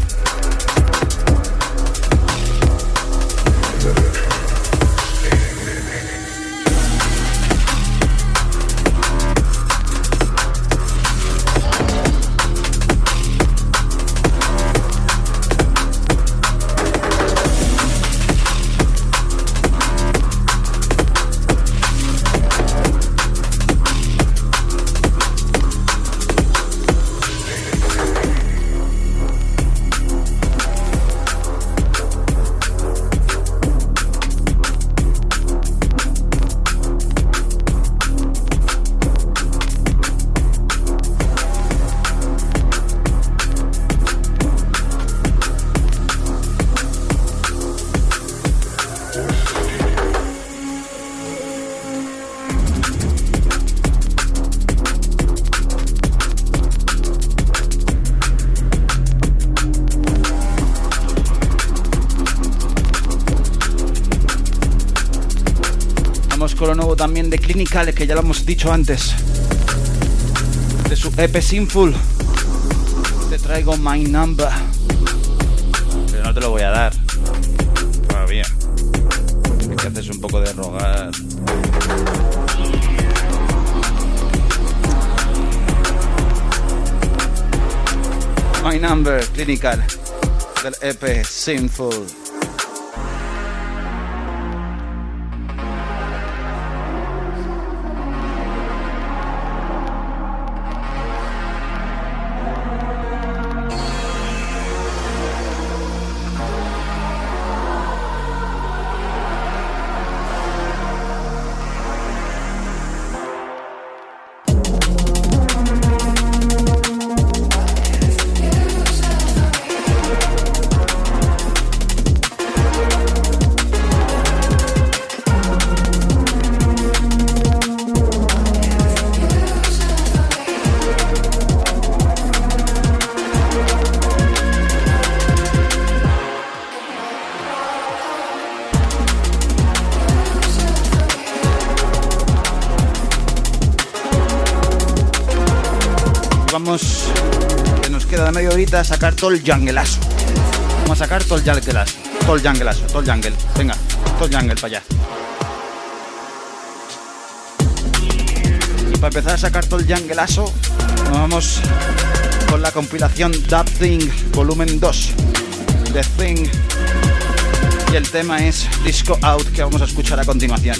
Que ya lo hemos dicho antes. De su EP Sinful. Te traigo My Number. Pero no te lo voy a dar. Todavía. Que haces un poco de rogar. My Number, Clinical. Del EP Sinful. Sacar todo el jungleazo. Vamos a sacar todo el jungleazo, todo el jungleazo, todo el jungle. Venga, todo el jungle para allá. Y para empezar a sacar todo el jungleazo, nos vamos con la compilación That Thing Volumen 2. The Thing. Y el tema es Disco Out que vamos a escuchar a continuación.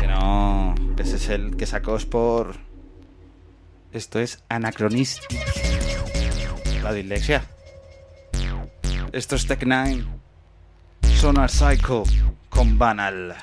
Que no. Ese es el que sacó por. Esto es Anachronistic. La dislexia. Esto es Tech 9. Sonar Psycho con Banal.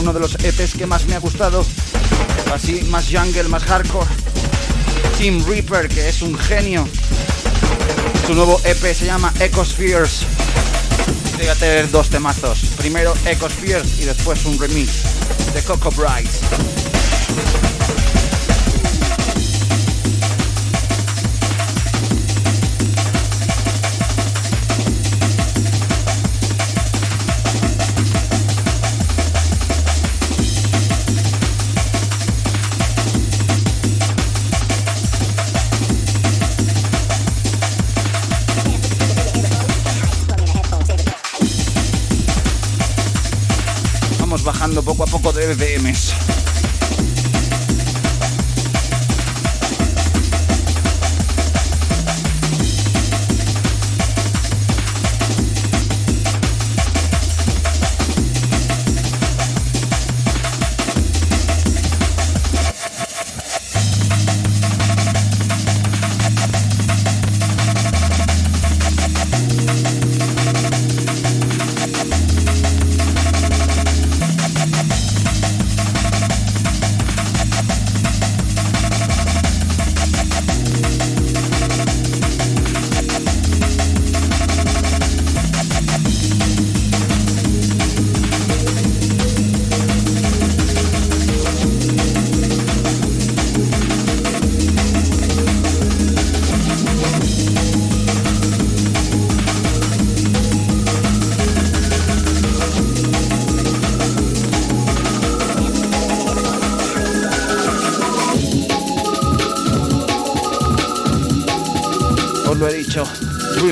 Uno de los EPs que más me ha gustado. Así, más jungle, más hardcore. Team Reaper, que es un genio. Su nuevo EP se llama Ecospheres. Voy a tener dos temazos. Primero Ecospheres y después un remix de Coco Bright. poco de BBMs.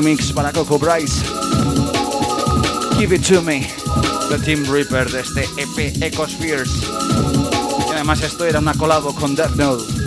remix para Coco Bryce. Give It To Me, The Team Reaper de este EP Ecospheres. Y además esto era una colabo con Death Note.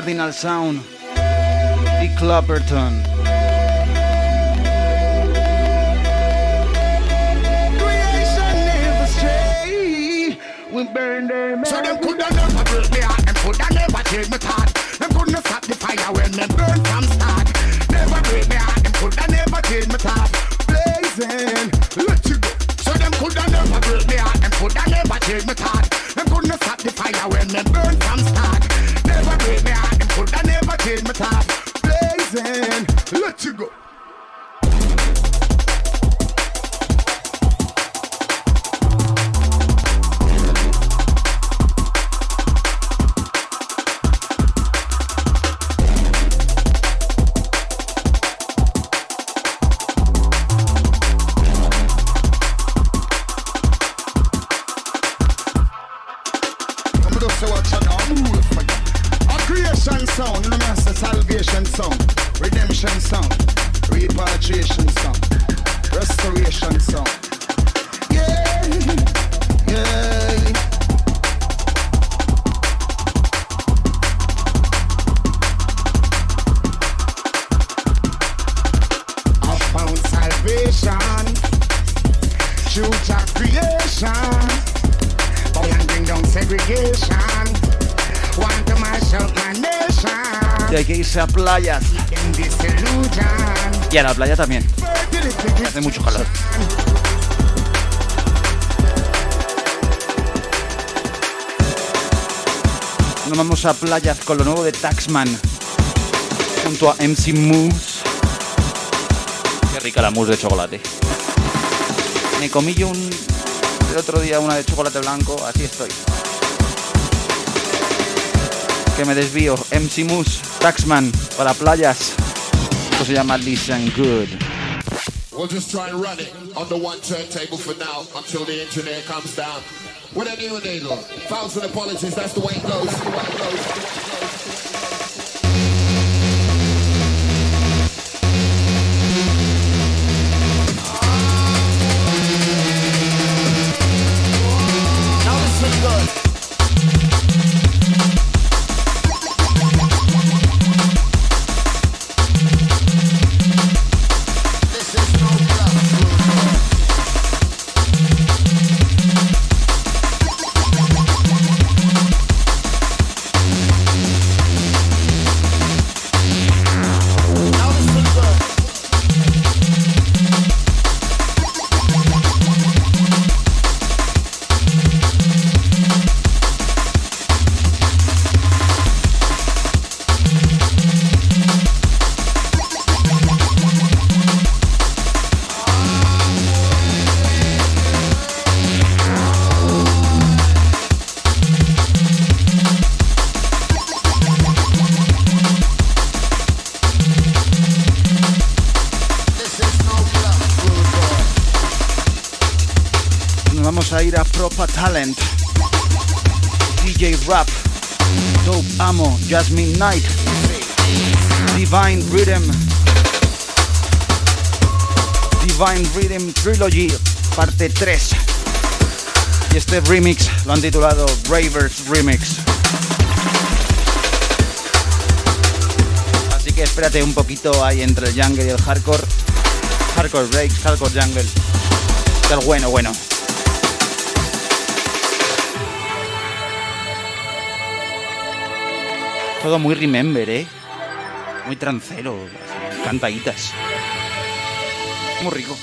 Cardinal Sound y Clapperton. irse a playas. Y a la playa también. Hace mucho calor. Nos vamos a playas con lo nuevo de Taxman. Junto a MC Moose. Qué rica la mousse de chocolate. Me comí yo un, el otro día una de chocolate blanco, así estoy. Que me desvío, MC Moose. Taxman, para playas. Esto se llama Listen Good. We'll just try and run it on the one turntable for now until the engineer comes down. With a new needle. Thousand apologies, that's the way it goes. The way it goes. Knight. Divine Rhythm. Divine Rhythm Trilogy. Parte 3. Y este remix lo han titulado Ravers Remix. Así que espérate un poquito ahí entre el jungle y el hardcore. Hardcore breaks, hardcore jungle. Que el bueno, bueno. Todo muy remember, ¿eh? Muy trancero, cantaditas. Muy rico.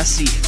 Marco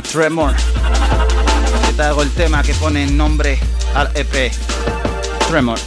llama Tremor. Te hago el tema que pone nombre al EP. Tremor.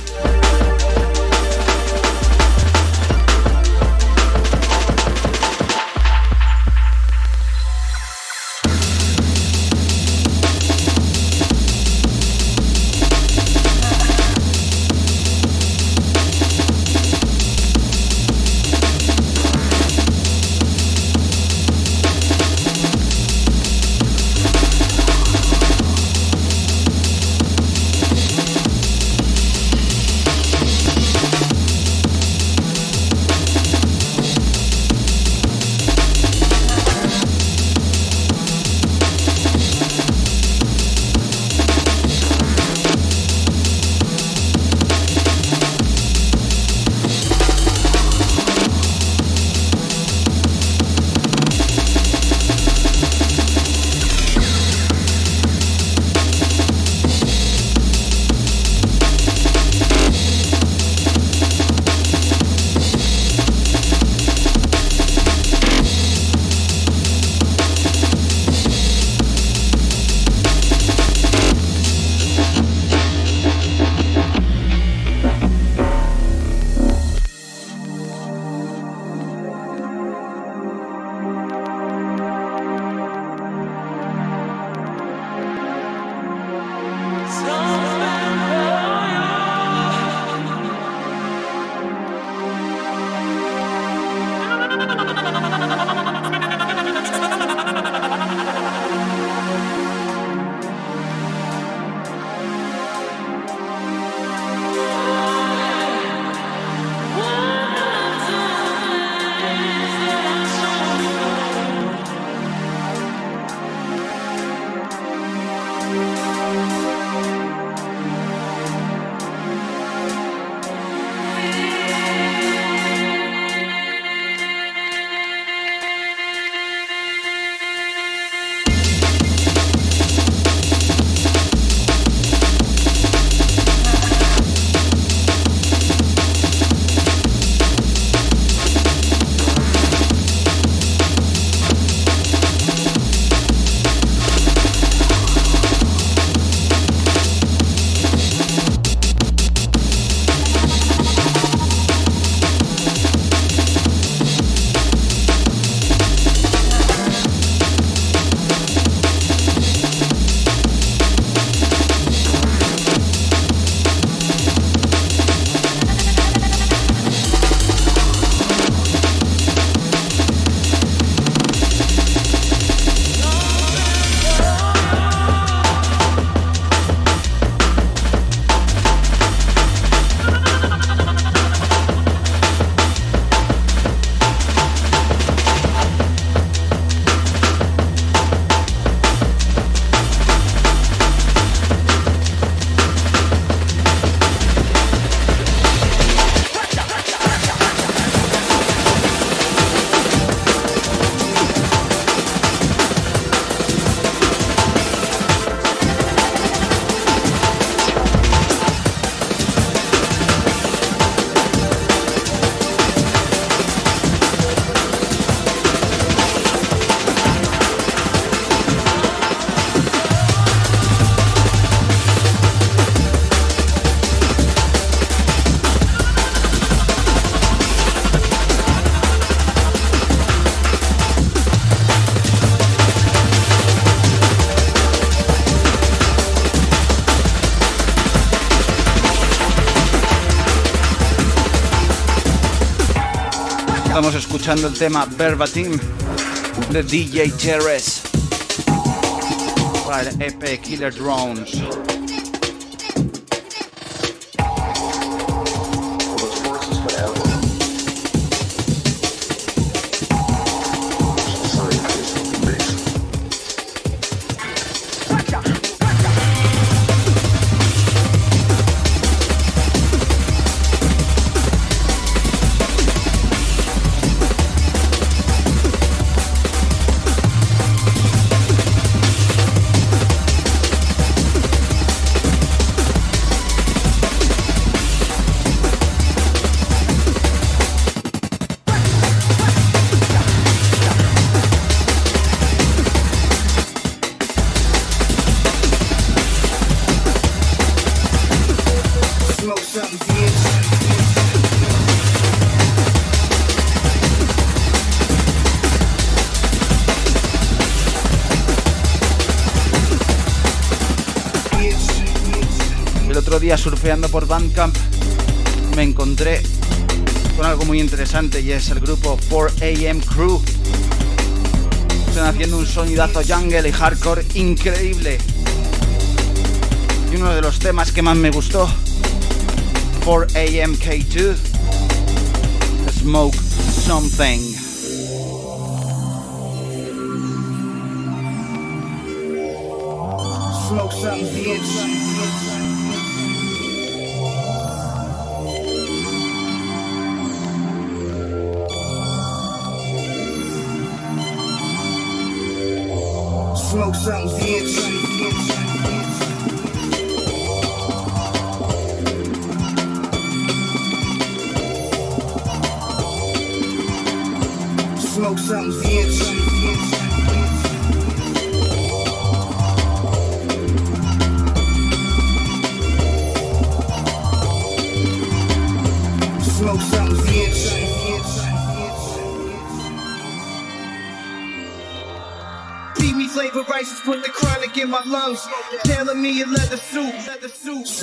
Estamos escuchando el tema Verbatim de DJ Jerez para el EP Killer Drones. surfeando por Bandcamp me encontré con algo muy interesante y es el grupo 4AM Crew. Están haciendo un sonidazo jungle y hardcore increíble. Y uno de los temas que más me gustó, 4AM K2, Smoke Something. something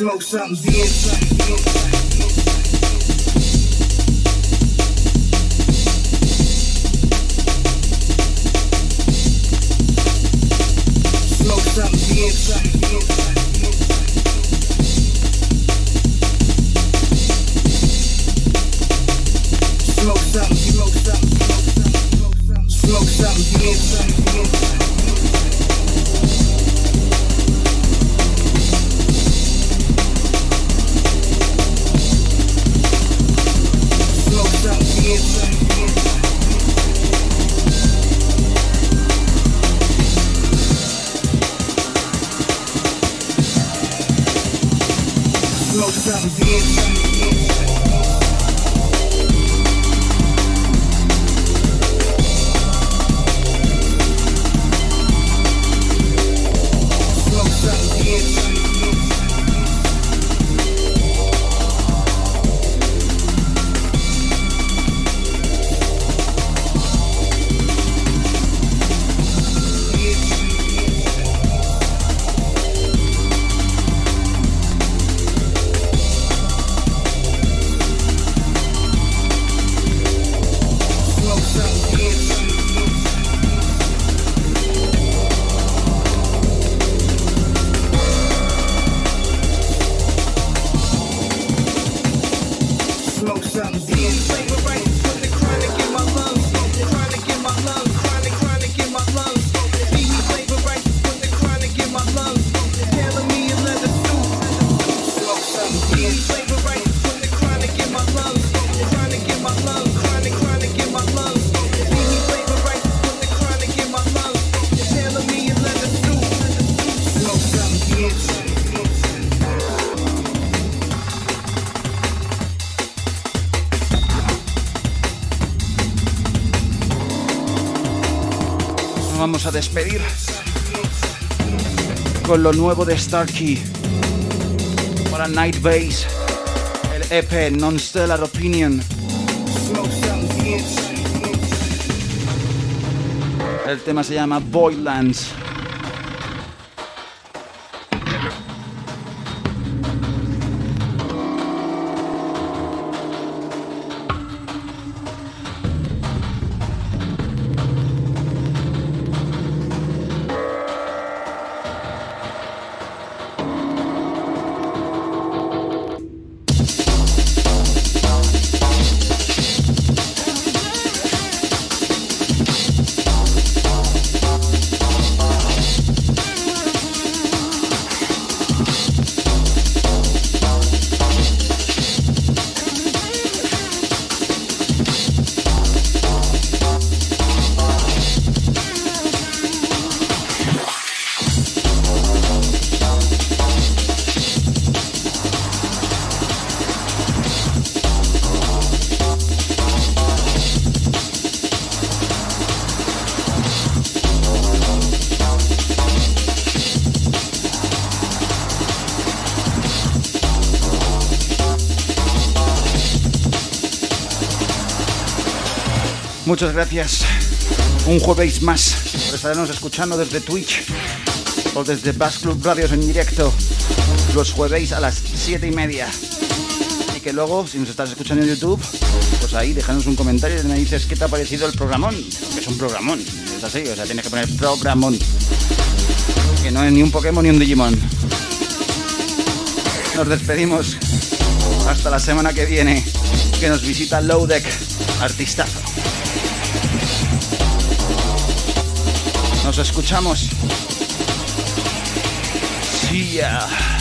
smoke something, a despedir con lo nuevo de Starkey para Night Base, el EP Non-Stellar Opinion. El tema se llama Voidlands. muchas gracias. Un jueves más por estarnos escuchando desde Twitch o desde Bass Club Radios en directo los jueves a las 7 y media. Y que luego, si nos estás escuchando en YouTube, pues ahí déjanos un comentario y me dices qué te ha parecido el programón. Que es un programón, es así, o sea, tienes que poner programón. Que no es ni un Pokémon ni un Digimon. Nos despedimos. Hasta la semana que viene, que nos visita Lowdeck, artistazo. Nos escuchamos. See ya.